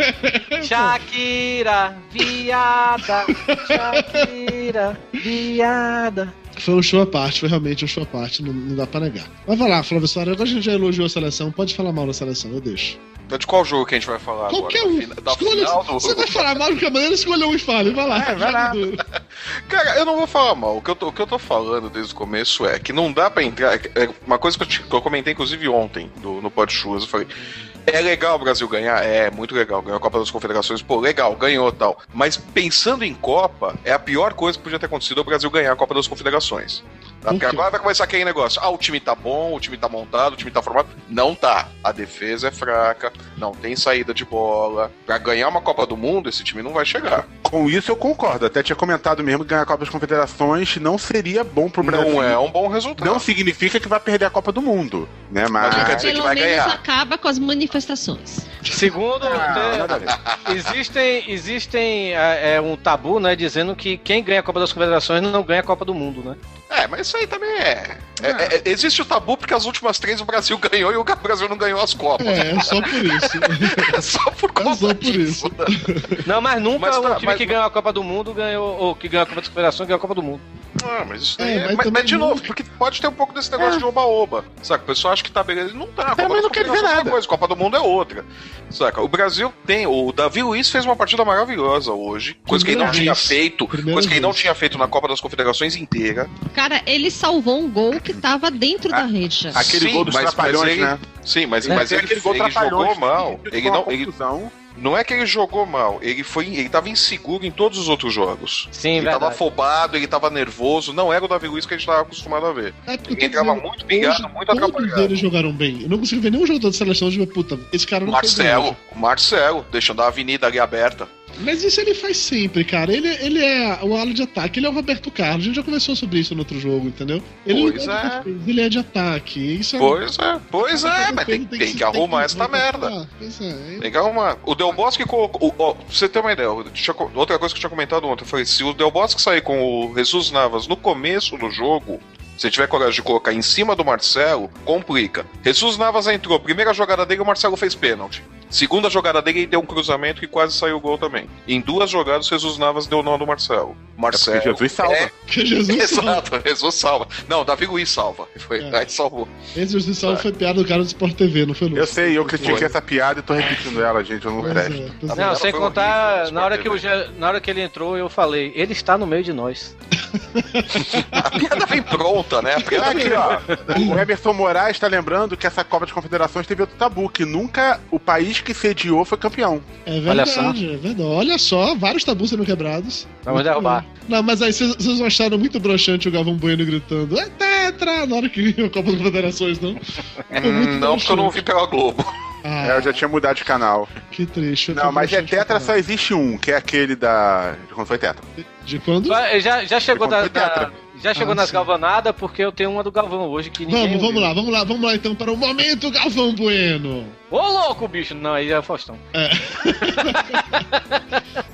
Speaker 6: Shakira, viada. Shakira, viada.
Speaker 3: Foi um show à parte, foi realmente um show à parte, não, não dá pra negar. Mas vai lá, Flávio Soares, agora a gente já elogiou a seleção, pode falar mal da seleção, eu deixo.
Speaker 5: Então, De qual jogo que a gente vai falar
Speaker 3: Qualquer
Speaker 5: agora?
Speaker 3: um.
Speaker 5: Da
Speaker 3: Escolha-
Speaker 5: final do...
Speaker 3: Você vai falar mal de qualquer maneira, escolha um e fale, vai lá.
Speaker 2: É, vai lá.
Speaker 5: Cara, eu não vou falar mal. O que eu tô, o que eu tô falando desde o começo é que não dá pra entrar. É uma coisa que eu, te- que eu comentei, inclusive, ontem do, no Pod Churras, eu falei. É legal o Brasil ganhar? É, muito legal. Ganhou a Copa das Confederações, pô, legal, ganhou tal. Mas pensando em Copa, é a pior coisa que podia ter acontecido é o Brasil ganhar a Copa das Confederações. Tá?
Speaker 3: Por
Speaker 5: Porque agora vai começar aquele negócio. Ah, o time tá bom, o time tá montado, o time tá formado. Não tá. A defesa é fraca, não tem saída de bola. Pra ganhar uma Copa do Mundo, esse time não vai chegar.
Speaker 2: Com isso eu concordo. Até tinha comentado mesmo que ganhar a Copa das Confederações não seria bom pro Brasil.
Speaker 5: Não é um bom resultado.
Speaker 2: Não significa que vai perder a Copa do Mundo, né? Mas,
Speaker 5: Mas não quer dizer que
Speaker 4: Pelo
Speaker 5: vai
Speaker 4: menos
Speaker 5: ganhar.
Speaker 4: acaba com as manifestações.
Speaker 6: Segundo,
Speaker 2: Ah,
Speaker 6: tem-
Speaker 2: nada a ver.
Speaker 6: existem, existem é, é, um tabu, né, dizendo que quem ganha a Copa das Confederações não ganha a Copa do Mundo, né?
Speaker 5: É, mas isso aí também é. é- é- existe o tabu porque as últimas três o Brasil ganhou e o Brasil não ganhou as Copas.
Speaker 3: É, é só por isso.
Speaker 5: É só por
Speaker 3: É
Speaker 5: conta
Speaker 3: só por
Speaker 5: disso.
Speaker 3: isso.
Speaker 6: Não, mas nunca
Speaker 5: Mas
Speaker 6: o
Speaker 5: tá,
Speaker 6: time
Speaker 5: mas-
Speaker 6: que ganhou a Copa do Mundo ganhou, ou que ganhou a Copa das Confederações ganhou a Copa do Mundo.
Speaker 5: Ah, mas isso
Speaker 3: É,
Speaker 5: daí é.
Speaker 3: mas
Speaker 5: Mas, mas de
Speaker 3: não-
Speaker 5: novo, porque pode ter um pouco desse negócio de oba-oba. Saca? O pessoal acha que tá beleza. Não tá. A Copa
Speaker 2: Também
Speaker 5: das
Speaker 2: não quer dizer
Speaker 5: é uma
Speaker 2: nada.
Speaker 5: coisa, Copa do Mundo é outra. Saca? O Brasil tem. O Davi Luiz fez uma partida maravilhosa hoje. Coisa que ele não tinha feito.
Speaker 3: Primeira
Speaker 5: Coisa que ele não tinha feito na Copa das Confederações inteira.
Speaker 4: Cara, ele salvou um gol que tava dentro da rede já.
Speaker 2: Aquele
Speaker 5: Sim,
Speaker 2: gol dos
Speaker 5: mas- mas
Speaker 2: trapalhões,
Speaker 5: ele-
Speaker 2: né?
Speaker 5: Sim, mas,
Speaker 6: É,
Speaker 5: mas ele,
Speaker 2: aquele gol
Speaker 5: ele jogou mal. Ele não, ele. Não é que ele jogou mal, ele foi, ele tava inseguro em todos os outros jogos.
Speaker 6: Sim,
Speaker 5: ele tava
Speaker 6: verdade.
Speaker 5: afobado, ele tava nervoso, não era o Davi Luiz que a gente tava acostumado a ver.
Speaker 3: É porque
Speaker 5: Ele entrava
Speaker 3: hoje
Speaker 5: muito pingado, muito
Speaker 3: Todos
Speaker 5: atrapalhado.
Speaker 3: eles jogaram bem. Eu não consigo ver nenhum jogador de seleção de puta, esse cara não foi
Speaker 5: Marcelo,
Speaker 3: bem.
Speaker 5: o Marcelo, deixando a avenida ali aberta.
Speaker 3: Mas isso ele faz sempre, cara. Ele, ele é o ala de ataque, ele é o Roberto Carlos. A gente já conversou sobre isso no outro jogo, entendeu? Ele
Speaker 5: Pois é.
Speaker 3: ele é de ataque. Isso é
Speaker 5: Pois é, pois é, mas tem, tem
Speaker 3: se-
Speaker 5: que arrumar
Speaker 3: se
Speaker 5: essa merda.
Speaker 3: voltar. Pois é.
Speaker 5: Tem que arrumar. O Del Bosque colocou. o- ó, pra você ter uma ideia, tinha outra coisa que eu tinha comentado ontem foi: se o Del Bosque sair com o Jesus Navas no começo do jogo. Se tiver coragem de colocar em cima do Marcelo, complica. Jesus Navas entrou, primeira jogada dele, o Marcelo fez pênalti. Segunda jogada dele, ele deu um cruzamento que quase saiu o gol também. Em duas jogadas, Jesus Navas deu nó do Marcelo. Marcelo.
Speaker 2: É Jesus salva.
Speaker 5: É,
Speaker 3: Que Jesus salva.
Speaker 5: exato, Jesus salva. Não, Davi Luiz salva. Foi,
Speaker 3: É.
Speaker 5: Aí salvou.
Speaker 3: Esse Jesus salva foi piada do cara do Sport TV, não foi?
Speaker 2: Eu sei, eu critiquei
Speaker 5: Foi.
Speaker 2: essa piada e tô repetindo ela, gente. Eu não
Speaker 3: Pois
Speaker 2: presto.
Speaker 3: é, pois é.
Speaker 6: Não, sem contar,
Speaker 5: horrível,
Speaker 6: na hora, que eu na hora que ele entrou, eu falei, ele está no meio de nós.
Speaker 5: A piada vem pronta, né? Piada
Speaker 2: Aqui, ó. O Emerson Moraes tá lembrando que essa Copa de Confederações teve outro tabu, que nunca o país que sediou foi campeão.
Speaker 3: É
Speaker 6: Olha
Speaker 3: verdade,
Speaker 6: só.
Speaker 3: é verdade. Olha só, vários tabus sendo quebrados.
Speaker 6: Vamos derrubar.
Speaker 3: Não, mas aí vocês não acharam muito broxante o Galvão Bueno gritando é tetra na hora que a Copa das Confederações, não? Foi muito
Speaker 5: Hum, Não, porque eu não vi pela Globo.
Speaker 3: Ah,
Speaker 2: É, eu já tinha mudado de canal.
Speaker 3: que triste.
Speaker 2: Não, mas é Tetra só existe um, que é aquele da. de quando foi Tetra.
Speaker 3: De quando?
Speaker 6: Já, já chegou,
Speaker 2: Foi
Speaker 6: da, da-
Speaker 2: tetra.
Speaker 6: Já chegou
Speaker 3: Ah,
Speaker 6: nas galvanadas, porque eu tenho uma do Galvão hoje que ninguém.
Speaker 3: Vamos, vamos lá, vamos lá, vamos lá então para o momento Galvão Bueno.
Speaker 6: Ô louco, bicho! Não, aí é Faustão.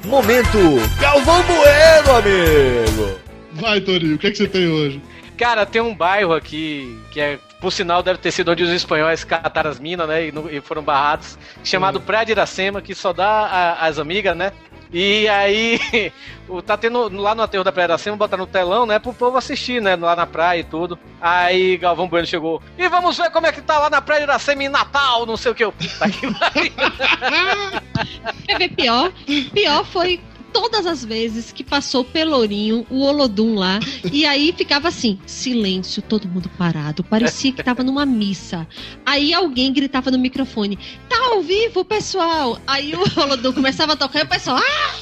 Speaker 1: Momento Galvão Bueno, amigo.
Speaker 3: Vai, Torinho, o que, é que você tem hoje?
Speaker 6: Cara, tem um bairro aqui que é, por sinal, deve ter sido onde os espanhóis cataram as minas, né? E, não- e foram barrados, chamado Praia de Iracema, que só dá a- as amigas, né? E aí, tá tendo lá no aterro da Praia de Iracema, botar no telão, né? Pro povo assistir, né? Lá na praia e tudo. Aí Galvão Bueno chegou. E vamos ver como é que tá lá na Praia de Iracema em Natal, não sei o que. Eu, puta que.
Speaker 4: Quer ver pior? Pior foi todas as vezes que passou o Pelourinho, o Olodum lá, e aí ficava assim, silêncio, todo mundo parado, parecia que tava numa missa. Aí alguém gritava no microfone, tá ao vivo, pessoal! Aí o Olodum começava a tocar e o pessoal, ah!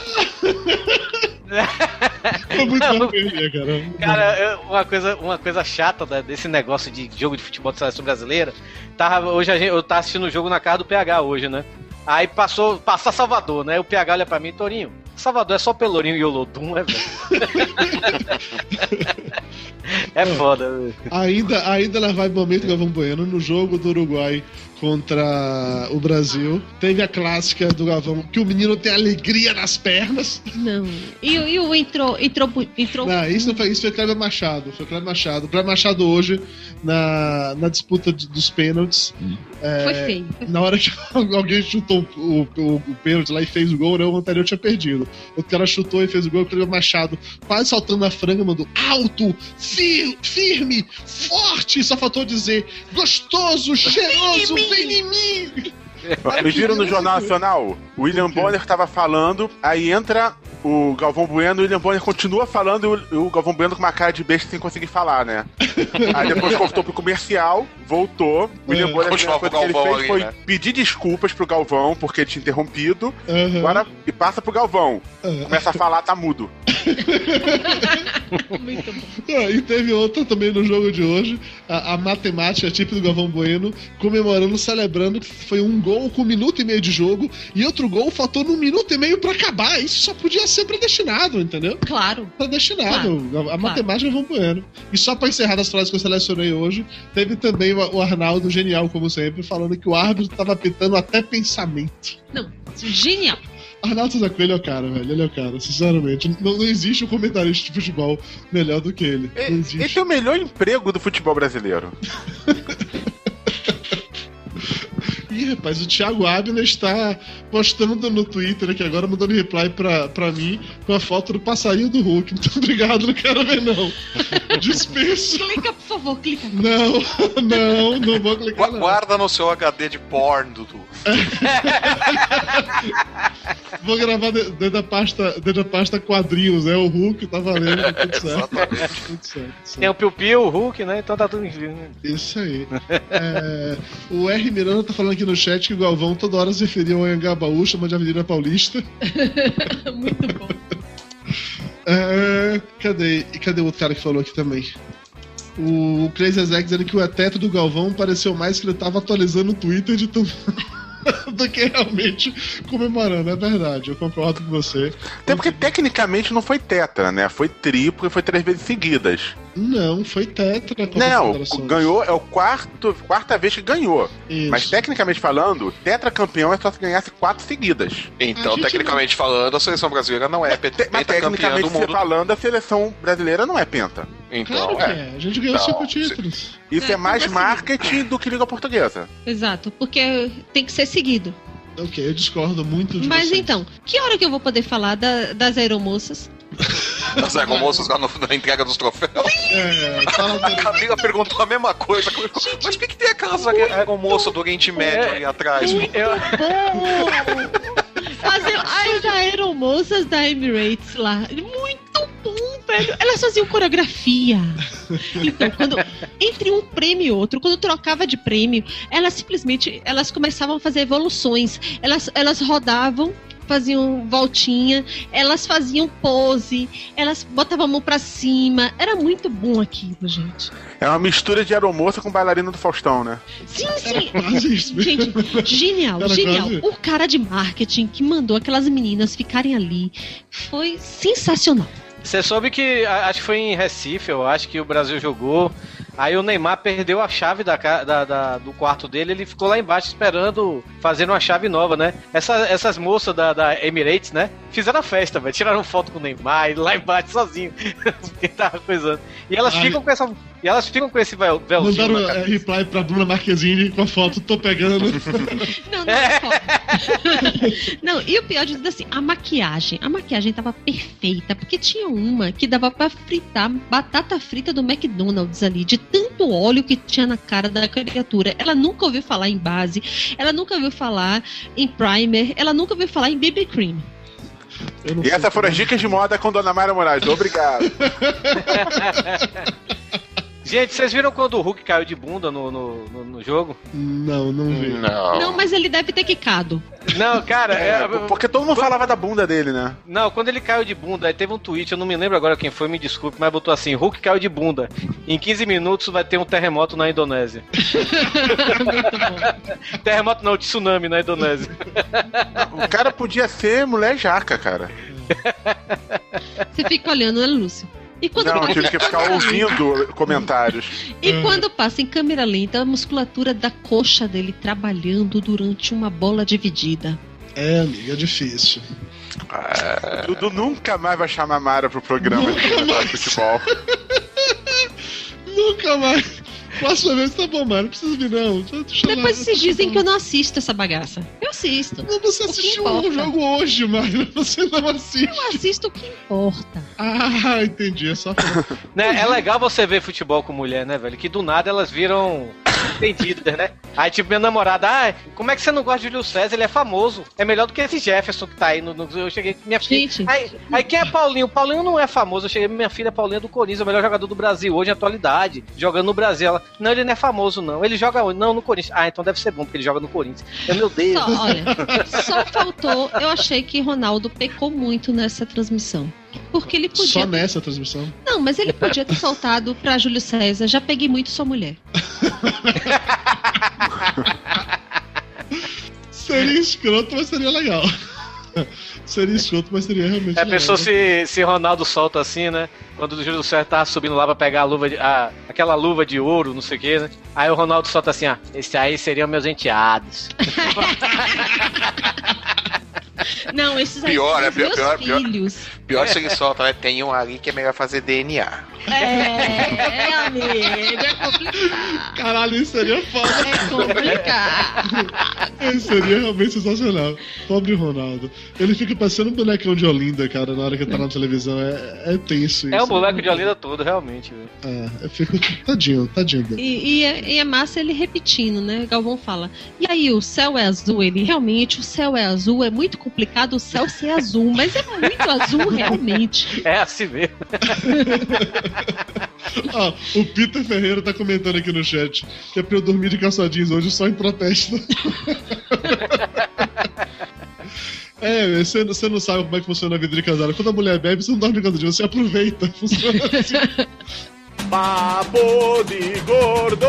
Speaker 3: Foi muito
Speaker 6: Não.
Speaker 3: vergonha, cara.
Speaker 6: Cara, eu- uma coisa, uma coisa chata da- desse negócio de jogo de futebol de seleção brasileira. Tava, hoje a gente, eu tava assistindo o jogo na casa do PH hoje, né? Aí passou, passa Salvador, né? O PH olha pra mim, Torinho. Salvador é só Pelourinho e Olodum, é, velho? é foda, velho.
Speaker 3: Ainda, ainda na vibe momento Galvão Bueno, no jogo do Uruguai contra o Brasil, teve a clássica do Galvão, que o menino tem alegria nas pernas.
Speaker 4: Não. E, o- e o entrou, entrou, entrou
Speaker 3: Não, isso não foi isso, foi Cleber Machado. Foi Cleber Machado. Cleber Machado hoje, na, na disputa de- dos pênaltis,
Speaker 4: foi feio.
Speaker 3: na hora que alguém chutou o, o, o pênalti lá e fez o gol, né, o anterior tinha perdido. O cara chutou e fez o gol, o Cleber Machado, quase saltando na franga, mandou alto, fir- firme, forte, só faltou dizer gostoso, cheiroso, vem em mim.
Speaker 2: Vocês viram no Jornal Nacional? O William? Bonner tava falando, aí entra o Galvão Bueno, o William Bonner continua falando e o, Galvão Bueno com uma cara de besta sem conseguir falar, né? aí depois voltou pro comercial, voltou. O William. Bonner, a primeira coisa que ele fez
Speaker 5: ali,
Speaker 2: foi
Speaker 5: né?
Speaker 2: pedir desculpas pro Galvão, porque ele tinha interrompido.
Speaker 3: Aham.
Speaker 2: Agora, e passa pro Galvão. Começa a falar, tá mudo.
Speaker 4: Muito bom.
Speaker 3: Ah, e teve outra também no jogo de hoje, a, a matemática tipo do Galvão Bueno, comemorando, celebrando que foi um gol com um minuto e meio de jogo e outro gol faltou um minuto e meio pra acabar. Isso só podia ser predestinado, entendeu?
Speaker 4: Claro.
Speaker 3: Predestinado. A, a matemática é Galvão Bueno. E só pra encerrar as frases que eu selecionei hoje, teve também o, o Arnaldo, genial como sempre, falando que o árbitro tava apitando até pensamento.
Speaker 4: Não, genial.
Speaker 3: Arnaldo César Coelho é o cara, velho. Ele é o cara, sinceramente. Não, não existe um comentarista de futebol melhor do que ele.
Speaker 2: Ele
Speaker 3: existe.
Speaker 2: tem o melhor emprego do futebol brasileiro.
Speaker 3: Ih, rapaz, o Thiago Abner está postando no Twitter aqui agora, mandando reply pra, pra mim com a foto do passarinho do Hulk. Muito obrigado, não quero ver não. Dispenso.
Speaker 4: Clica, por favor, clica.
Speaker 3: Não, não, não vou clicar não.
Speaker 5: Guarda no seu HD de porn, Dudu.
Speaker 3: Vou gravar de- dentro da pasta, dentro da pasta quadrinhos, é o Hulk, tá valendo, tudo certo.
Speaker 5: Exatamente.
Speaker 3: Tudo certo, certo.
Speaker 6: Tem o Piu Piu, o Hulk, né? Então tá tudo.
Speaker 3: Isso aí. É, o R. Miranda tá falando aqui no chat que o Galvão toda hora se referia ao Anhangabaú, chama de Avenida Paulista.
Speaker 4: Muito bom.
Speaker 3: É, cadê? E cadê o outro cara que falou aqui também? O Crazy Zack dizendo que o teto do Galvão pareceu mais que ele tava atualizando o Twitter de tão. do que realmente comemorando, é verdade, eu concordo com você.
Speaker 2: Até porque tecnicamente não foi tetra, né? Foi triplo e foi três vezes seguidas.
Speaker 3: Não, foi tetra.
Speaker 2: Não, ganhou, é o quarto, quarta vez que ganhou.
Speaker 3: Isso.
Speaker 2: Mas tecnicamente falando, tetra campeão é só se ganhasse quatro seguidas.
Speaker 5: Então,
Speaker 3: A gente
Speaker 5: tecnicamente falando, a seleção brasileira não é pet-
Speaker 2: Mas
Speaker 5: pentacampeã
Speaker 2: tecnicamente
Speaker 5: do mundo.
Speaker 2: falando, a seleção brasileira não é penta.
Speaker 5: Então,
Speaker 3: Claro que
Speaker 5: é.
Speaker 3: é. A gente ganhou
Speaker 5: Não,
Speaker 3: cinco títulos.
Speaker 2: Isso
Speaker 4: É,
Speaker 2: é, mais
Speaker 4: assim-
Speaker 2: marketing do que Liga Portuguesa.
Speaker 4: Exato, porque tem que ser seguido.
Speaker 3: Ok, eu discordo muito de
Speaker 4: Mas
Speaker 3: você.
Speaker 4: então, que hora que eu vou poder falar da- das aeromoças?
Speaker 5: As aeromoças lá no- na entrega dos troféus.
Speaker 3: É, fala
Speaker 5: A Camila perguntou a mesma coisa. Mas o que, que tem aquelas aeromoças do Oriente Médio ali atrás?
Speaker 6: Eu,
Speaker 4: Fazer as aeromoças da Emirates lá. Muito bom, velho. Elas faziam coreografia. Então, quando entre um prêmio e outro, quando trocava de prêmio, elas simplesmente elas começavam a fazer evoluções. Elas, elas rodavam faziam voltinha, elas faziam pose, elas botavam a mão pra cima. Era muito bom aquilo, gente.
Speaker 2: É uma mistura de aeromoça com bailarina do Faustão, né?
Speaker 4: Sim, sim. Gente, genial,
Speaker 3: Era
Speaker 4: genial.
Speaker 3: quase-
Speaker 4: O cara de marketing que mandou aquelas meninas ficarem ali foi sensacional.
Speaker 6: Você soube que acho que foi em Recife, eu acho que o Brasil jogou. Aí o Neymar perdeu a chave da, da- da- do quarto dele, ele ficou lá embaixo esperando fazer uma chave nova, né? Essa- essas moças da, da Emirates, né? Fizeram a festa, velho. Tiraram foto com o Neymar e lá embaixo sozinho. Porque tava coisando. E elas
Speaker 3: Ai.
Speaker 6: ficam com essa. E elas ficam com esse véu, véuzinho
Speaker 3: Mandaram
Speaker 6: na
Speaker 3: é,
Speaker 6: cabeça.
Speaker 3: reply pra Bruna Marquezine com a foto, tô pegando.
Speaker 4: Não, não, não, e o pior de tudo assim, a maquiagem. A maquiagem tava perfeita, porque tinha uma que dava pra fritar batata frita do McDonald's ali, de tanto óleo que tinha na cara da criatura. Ela nunca ouviu falar em base, ela nunca ouviu falar em primer, ela nunca ouviu falar em BB cream.
Speaker 2: E essas foram as dicas de moda com Dona Mayra Moraes. Obrigado.
Speaker 6: Gente, vocês viram quando o Hulk caiu de bunda no, no, no- no jogo?
Speaker 3: Não, não vi.
Speaker 5: Não.
Speaker 4: Não, mas ele deve ter quicado.
Speaker 6: Não, cara,
Speaker 2: É,
Speaker 6: é-
Speaker 2: porque todo mundo falava da bunda dele, né?
Speaker 6: Não, quando ele caiu de bunda, aí teve um tweet, eu não me lembro agora quem foi, me desculpe, mas botou assim: Hulk caiu de bunda. Em 15 minutos vai ter um terremoto na Indonésia.
Speaker 4: Muito bom.
Speaker 6: terremoto não, tsunami na Indonésia.
Speaker 2: O cara podia ser mulher jaca, cara.
Speaker 4: Você fica olhando, né, Lúcio? E quando,
Speaker 2: Não, eu
Speaker 4: passa
Speaker 2: tive
Speaker 4: em
Speaker 2: que ficar
Speaker 4: câmera lenta-
Speaker 2: ouvindo comentários.
Speaker 4: e quando passa em câmera lenta, a musculatura da coxa dele trabalhando durante uma bola dividida.
Speaker 3: É, amiga, é difícil.
Speaker 2: Dudu nunca mais vai chamar Mara pro programa de futebol.
Speaker 3: Nunca mais. Próxima vez tá bom, mano. Não precisa vir, não.
Speaker 4: Depois vocês dizem que eu não assisto essa bagaça. Eu assisto.
Speaker 3: Não, você assistiu
Speaker 4: importa?
Speaker 3: o jogo hoje, mano. Você não assiste.
Speaker 4: Eu assisto o que importa.
Speaker 3: Ah, entendi. É só pra...
Speaker 6: Né, É legal você ver futebol com mulher, né, velho? Que do nada elas viram entendidas, né? Aí, tipo, minha namorada, ah, como é que você não gosta de Júlio César? Ele é famoso. É melhor do que esse Jefferson que tá aí. No, no- eu cheguei, minha filha. Aí, aí quem é Paulinho? Paulinho não é famoso. Eu cheguei, minha filha Paulinho é do Corinthians, é o melhor jogador do Brasil hoje, na atualidade. Jogando no Brasil. Ela, não, ele não é famoso, não. Ele joga onde? Não, no Corinthians. Ah, então deve ser bom, porque ele joga no Corinthians. Eu, meu Deus.
Speaker 4: Só, olha, só faltou. Eu achei que Ronaldo pecou muito nessa transmissão. Porque ele podia.
Speaker 3: Só nessa transmissão.
Speaker 4: Não, mas ele podia ter soltado pra Júlio César. Já peguei muito sua mulher.
Speaker 3: Seria escroto, mas seria legal. seria escroto, mas seria realmente
Speaker 6: É, pensou se, se Ronaldo solta assim, né? Quando o Júlio César tava subindo lá pra pegar a luva de. a- aquela luva de ouro, não sei o que, né? Aí o Ronaldo solta assim, ah, esse aí seriam meus enteados.
Speaker 4: Não, esses aí
Speaker 5: Pior,
Speaker 4: são
Speaker 5: é
Speaker 4: os
Speaker 5: pior,
Speaker 4: meus
Speaker 5: pior, pior.
Speaker 4: filhos.
Speaker 5: Pior se ele solta, né? Tem um ali que é melhor fazer DNA.
Speaker 4: É, amigo, é complicado.
Speaker 3: Caralho, isso seria foda.
Speaker 4: É complicado.
Speaker 3: Isso seria realmente sensacional. Pobre Ronaldo. Ele fica parecendo um bonecão de Olinda, cara, na hora que tá na televisão. É, é tenso isso.
Speaker 6: É o moleque de Olinda todo, realmente.
Speaker 3: É, eu fico. Tadinho, tadinho dele.
Speaker 4: E, e, é, e é massa ele repetindo, né? Galvão fala. E aí, o céu é azul? Ele realmente, o céu é azul. É muito complicado o céu ser azul, mas é muito azul realmente.
Speaker 6: É assim mesmo.
Speaker 3: Ah, o Peter Ferreira tá comentando aqui no chat que é pra eu dormir de calça jeans hoje só em protesto. É, você, você não sabe como é que funciona a vida de casado. Quando a mulher bebe, você não dorme de jeans, você aproveita. Funciona assim.
Speaker 1: Papo de gordo.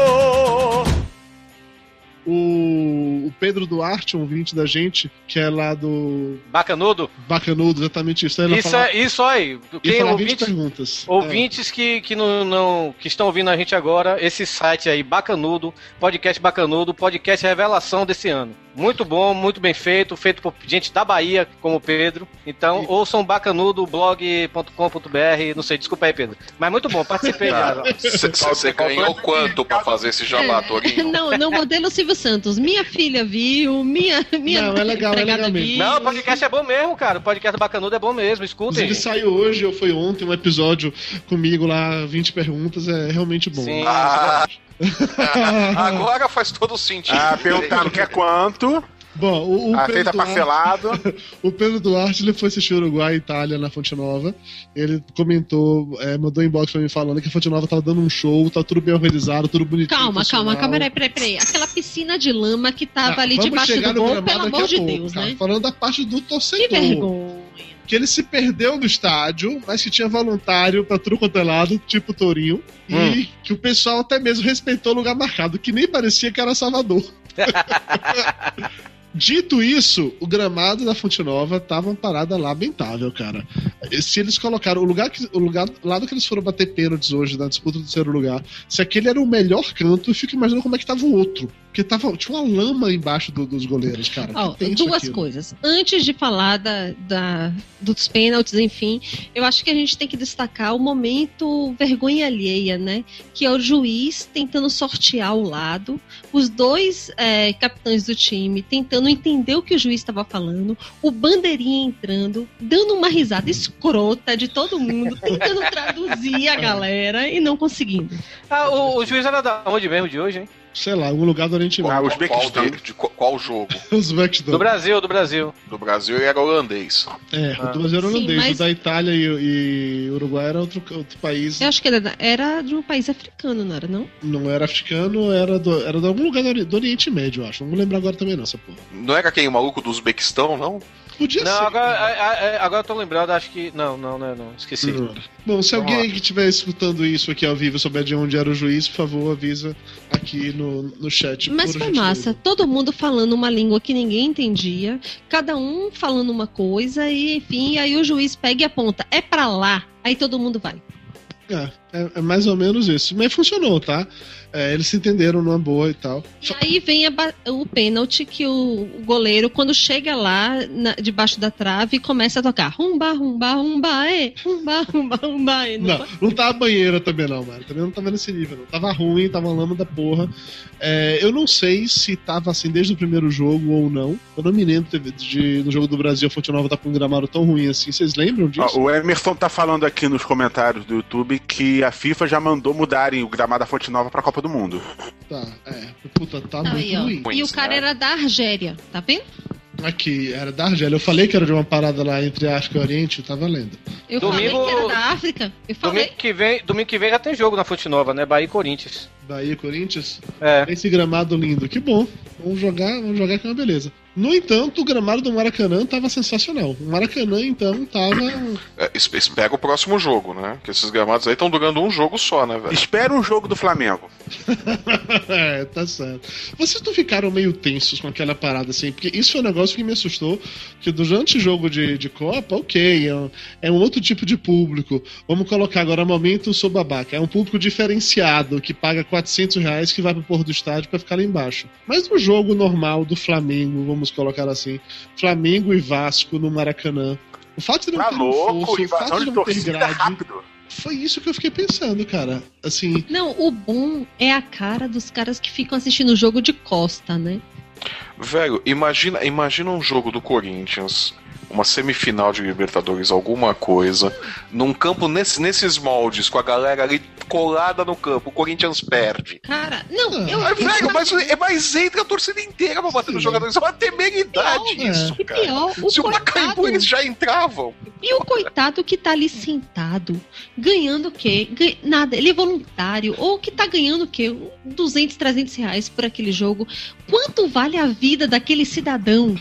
Speaker 3: O, o Pedro Duarte, um ouvinte da gente, que é lá do
Speaker 6: Bacanudo?
Speaker 3: Bacanudo, exatamente isso.
Speaker 6: Isso,
Speaker 3: falar-
Speaker 6: é, isso aí. Quem
Speaker 3: falar 20
Speaker 6: ouvintes,
Speaker 3: perguntas.
Speaker 6: ouvintes que, que, não, não- que estão ouvindo a gente agora, esse site aí, Bacanudo, podcast Bacanudo, podcast revelação desse ano. Muito bom, muito bem feito, feito por gente da Bahia, como o Pedro. Então,
Speaker 3: E-
Speaker 6: ouçam bacanudo, blog.com.br, não sei, desculpa aí, Pedro. Mas muito bom, participei.
Speaker 5: Você ganhou quanto pra fazer esse jabá, Torinho?
Speaker 4: Não, não, modelo Silvio Santos. Minha filha viu, minha, minha
Speaker 3: Não, é legal, é legal mesmo.
Speaker 4: viu.
Speaker 6: Não, o podcast é bom mesmo, cara. O podcast Bacanudo é bom mesmo, escutem.
Speaker 3: Inclusive saiu hoje ou foi ontem um episódio comigo lá, 20 perguntas, é realmente bom.
Speaker 6: Sim.
Speaker 5: Ah, agora faz todo sentido.
Speaker 2: Ah, perguntaram quer quanto?
Speaker 3: Bom, o, o, Pedro
Speaker 2: Aceita
Speaker 3: Duarte,
Speaker 2: parcelado.
Speaker 3: o Pedro Duarte ele foi assistir Uruguai e Itália na Fonte Nova. Ele comentou, é, mandou inbox pra mim falando que a Fonte Nova tava dando um show, tá tudo bem organizado, tudo bonitinho.
Speaker 4: Calma, calma, calma, peraí, peraí, peraí. Aquela piscina de lama que tava
Speaker 3: Tá,
Speaker 4: ali debaixo do gol, pelo amor de
Speaker 3: pouco,
Speaker 4: Deus,
Speaker 3: cara.
Speaker 4: né?
Speaker 3: Falando da parte do
Speaker 4: Que
Speaker 3: torcedor.
Speaker 4: vergonha.
Speaker 3: que ele se perdeu no estádio, mas que tinha voluntário pra truco quanto é lado, tipo Tourinho,
Speaker 6: Hum.
Speaker 3: e que o pessoal até mesmo respeitou o lugar marcado, que nem parecia que era Salvador. Dito isso, o gramado da Fonte Nova tava uma parada lamentável, cara. Se eles colocaram o lugar que o lugar lado que eles foram bater pênaltis hoje na disputa do terceiro lugar, se aquele era o melhor canto, eu fico imaginando como é que tava o outro, porque tava tinha uma lama embaixo do- dos goleiros, cara.
Speaker 4: Duas coisas. Antes de falar da, da- dos pênaltis, enfim, eu acho que a gente tem que destacar o momento vergonha alheia, né? Que é o juiz tentando sortear o lado, os dois é, capitães do time tentando entender o que o juiz estava falando, o bandeirinha entrando, dando uma risada escrota de todo mundo, tentando traduzir a galera e não conseguindo.
Speaker 6: Ah, o, o juiz era da onde mesmo de hoje, hein?
Speaker 3: Sei lá, algum lugar do Oriente
Speaker 2: Ah,
Speaker 3: Médio.
Speaker 2: Uzbequistão.
Speaker 5: de- de qual- jogo?
Speaker 3: Uzbequistão.
Speaker 6: Do Brasil, do Brasil.
Speaker 5: Do Brasil era holandês.
Speaker 3: É,
Speaker 6: Ah.
Speaker 3: o do Brasil era
Speaker 4: Sim,
Speaker 3: holandês,
Speaker 4: mas-
Speaker 3: o da Itália e, e Uruguai era outro, outro país.
Speaker 4: Eu acho que era, era de um país africano, não era, não?
Speaker 3: Não era africano, era, do, era de algum lugar do, Ori- do Oriente Médio, eu acho. Não vou lembrar agora também, não, essa porra.
Speaker 5: Não era aquele maluco do Uzbequistão, não?
Speaker 3: Podia
Speaker 6: Não,
Speaker 3: ser.
Speaker 6: agora, a- agora eu tô lembrado, acho que. Não, não, não, não. Esqueci.
Speaker 3: Não. Bom, se
Speaker 6: Vamos
Speaker 3: alguém
Speaker 6: lá.
Speaker 3: que estiver escutando isso aqui ao vivo souber de onde era o juiz, por favor, avisa aqui no, no chat.
Speaker 4: Mas foi
Speaker 3: gentileza.
Speaker 4: massa, todo mundo falando uma língua que ninguém entendia, cada um falando uma coisa e enfim, aí o juiz pega e aponta, é pra lá, aí todo mundo vai.
Speaker 3: É, é, é mais ou menos isso. Mas funcionou, tá? É, eles se entenderam numa boa e tal.
Speaker 4: E aí vem a o pênalti que o, o goleiro, quando chega lá na- debaixo da trave, começa a tocar rumba, rumba, rumba, é, rumba, rumba, rumba, é.
Speaker 3: Não, não tava banheira também, não, mano. Também não tava nesse nível, não. Tava ruim, tava lama da porra. É, eu não sei se tava assim desde o primeiro jogo ou não. Eu não me lembro de, de- no jogo do Brasil a Fonte Nova tá com um gramado tão ruim assim. Vocês lembram disso?
Speaker 2: Ó, o Emerson tá falando aqui nos comentários do YouTube que a FIFA já mandou mudarem o gramado da Fonte Nova pra Copa do Mundo.
Speaker 3: Tá, é. Puta, tá muito
Speaker 4: Aí, ó.
Speaker 3: ruim.
Speaker 4: E o cara era da Argélia, tá vendo?
Speaker 3: Aqui, era da Argélia. Eu falei que era de uma parada lá entre África e Oriente, tá valendo.
Speaker 4: Eu
Speaker 6: Domingo-
Speaker 4: falei que era da África. Eu falei.
Speaker 6: Domingo que, vem, domingo que vem já tem jogo na Fonte Nova, né? Bahia e Corinthians.
Speaker 3: Bahia e Corinthians.
Speaker 6: É.
Speaker 3: Esse gramado lindo, que bom. Vamos jogar, vamos jogar que é uma beleza. No entanto, o gramado do Maracanã tava sensacional. O Maracanã, então, tava.
Speaker 5: É, es- espera o próximo jogo, né? Porque esses gramados aí estão durando um jogo só, né, velho?
Speaker 2: Espera um jogo do Flamengo.
Speaker 3: é, tá certo. Vocês não ficaram meio tensos com aquela parada assim? Porque isso foi um negócio que me assustou. Que durante o jogo de, de Copa, ok, é um, é um outro tipo de público. Vamos colocar agora momento sou babaca. É um público diferenciado que paga 400 reais que vai pro porro do estádio pra ficar lá embaixo. Mas no jogo normal do Flamengo, vamos colocar assim, Flamengo e Vasco no Maracanã. O fato de não
Speaker 2: Tá
Speaker 3: ter um
Speaker 2: louco,
Speaker 3: fosso, o fato de não ter grade,
Speaker 2: rápido.
Speaker 3: foi isso que eu fiquei pensando, cara. Assim,
Speaker 4: Não, o bom é a cara dos caras que ficam assistindo o jogo de costa, né?
Speaker 5: Velho, imagina, imagina um jogo do Corinthians, uma semifinal de Libertadores, alguma coisa, num campo nesse- nesses moldes, com a galera ali colada no campo, o Corinthians perde.
Speaker 4: Cara, não,
Speaker 3: Ah.
Speaker 4: eu.
Speaker 5: Mas,
Speaker 4: eu
Speaker 5: velho, mas, é mais entra a torcida inteira pra bater nos
Speaker 3: Sim.
Speaker 5: jogadores. É uma temeridade
Speaker 3: Pior,
Speaker 5: isso, cara.
Speaker 4: pior, o
Speaker 5: Se o Pacaembu eles já entravam.
Speaker 4: e o coitado que tá ali sentado, ganhando o quê? Ganha- nada, ele é voluntário, ou que tá ganhando o quê? 200, 300 reais por aquele jogo. Quanto vale a vida daquele cidadão?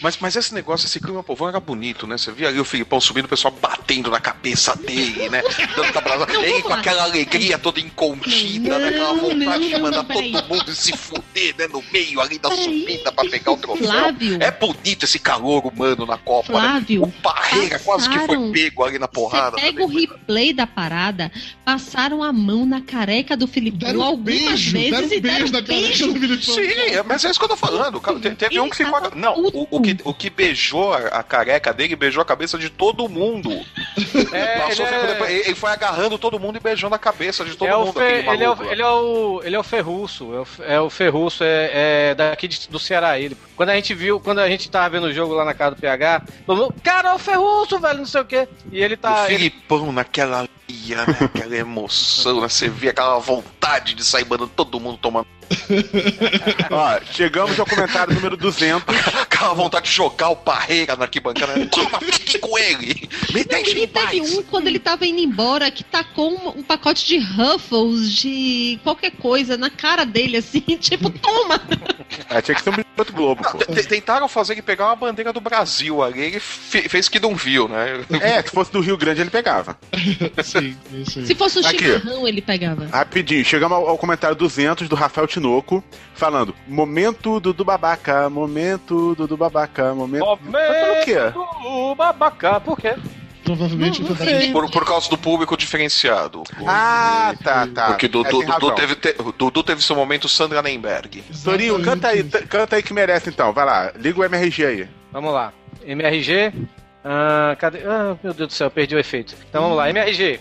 Speaker 5: Mas, mas esse negócio, esse clima povão era bonito, né? Você via ali o Filipão subindo, o pessoal batendo na cabeça dele, né? Dando Ele
Speaker 4: vamos
Speaker 5: com aquela alegria toda incontida, né? Aquela
Speaker 4: Não,
Speaker 5: vontade de mandar todo mundo se fuder, né? No meio ali da subida pra pegar o troféu.
Speaker 4: Flávio.
Speaker 5: É bonito esse calor humano na Copa,
Speaker 4: Flávio,
Speaker 5: né? O Parreira quase que foi pego ali na porrada.
Speaker 4: Você pega o
Speaker 5: também.
Speaker 4: replay da parada, passaram a mão na careca do Filipão
Speaker 3: Deram um
Speaker 4: algumas
Speaker 3: beijo,
Speaker 4: vezes
Speaker 3: deram um
Speaker 4: e
Speaker 3: beijo na careca
Speaker 4: beijo.
Speaker 3: do Filipão.
Speaker 5: Sim, é, mas é isso que eu tô falando. Teve um que ficou. Não, o, o que, o que beijou a, careca dele beijou a cabeça de todo mundo.
Speaker 6: É,
Speaker 5: Passou,
Speaker 6: ele, é,
Speaker 5: depois- ele- foi agarrando todo mundo e beijando a cabeça de todo
Speaker 6: é
Speaker 5: mundo.
Speaker 6: Fe-
Speaker 5: aquele
Speaker 6: ele, é o, ele, é o, ele é o Ferruço. É o, é é, é daqui de- do Ceará. Ele. Quando a gente viu, quando a gente tava vendo o jogo lá na casa do PH, todo mundo, cara, é o Ferruço, velho, não sei o quê. E ele tá.
Speaker 5: o Filipão naquela alegria, né? aquela emoção, né? Você via aquela vontade de sair mandando todo mundo tomando.
Speaker 2: Ó, chegamos ao comentário número 200.
Speaker 5: Aquela vontade de jogar o Parreira na arquibancada. né? Toma, fique com ele! Me
Speaker 4: Não,
Speaker 5: deixe
Speaker 4: e
Speaker 5: em
Speaker 4: teve
Speaker 5: paz!
Speaker 4: um quando ele tava indo embora que tacou um, um pacote de Ruffles, de qualquer coisa, na cara dele, assim, tipo, toma!
Speaker 2: É, tinha que ser um biscoito Globo, pô.
Speaker 5: Tentaram fazer ele pegar uma bandeira do Brasil ali, ele fe- fez que não viu, né?
Speaker 2: É, se fosse do Rio Grande ele pegava.
Speaker 3: Sim.
Speaker 4: Se fosse um
Speaker 2: Aqui.
Speaker 4: chimarrão, ele pegava.
Speaker 2: Rapidinho, chegamos ao, ao comentário 200 do Rafael Tinoco, falando: Momento Dudu Babaca, momento Dudu Babaca, momento. Mas pelo quê?
Speaker 6: do babaca, por quê?
Speaker 3: Provavelmente
Speaker 4: Não, não
Speaker 3: foi
Speaker 4: sei.
Speaker 5: Por, por causa do público diferenciado.
Speaker 2: Ah, tá, tá.
Speaker 5: Porque
Speaker 2: É,
Speaker 5: Dudu,
Speaker 2: razão.
Speaker 5: teve, te- Dudu teve seu momento Sandra Nemberg.
Speaker 2: Torinho, canta aí, canta aí que merece então. Vai lá, liga o MRG aí.
Speaker 6: Vamos lá. MRG. Ah, cadê? Ah, meu Deus do céu, perdi o efeito. Então vamos lá, MRG.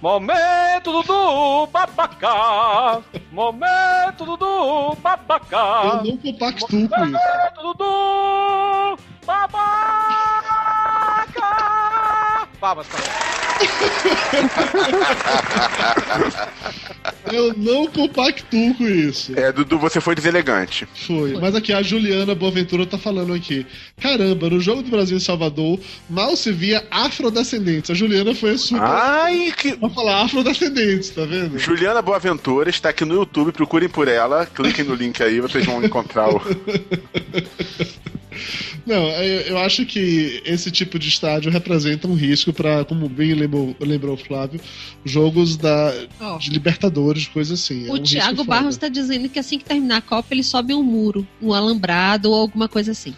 Speaker 6: Momento Dudu Babaca! Momento Dudu Babaca!
Speaker 3: Eu não compactuo com isso.
Speaker 6: Momento Dudu Babaca! Palmas, cara.
Speaker 3: Eu não compactuo com isso.
Speaker 2: É, Dudu, você foi deselegante.
Speaker 3: Foi. Mas aqui a Juliana Boaventura tá falando aqui. Caramba, no jogo do Brasil em Salvador, mal se via afrodescendentes. A Juliana foi super.
Speaker 2: Ai, que.
Speaker 3: Pra falar afrodescendentes, tá vendo?
Speaker 2: Juliana Boaventura está aqui no YouTube, procurem por ela, cliquem no link aí, vocês vão encontrar o.
Speaker 3: Não, eu, eu acho que esse tipo de estádio representa um risco para, como bem lembrou, lembrou o Flávio, jogos da,
Speaker 4: Ó,
Speaker 3: de Libertadores, coisa assim. É
Speaker 4: o
Speaker 3: um risco
Speaker 4: Thiago. Barros tá dizendo que assim que terminar a Copa, ele sobe um muro, um alambrado ou alguma coisa assim.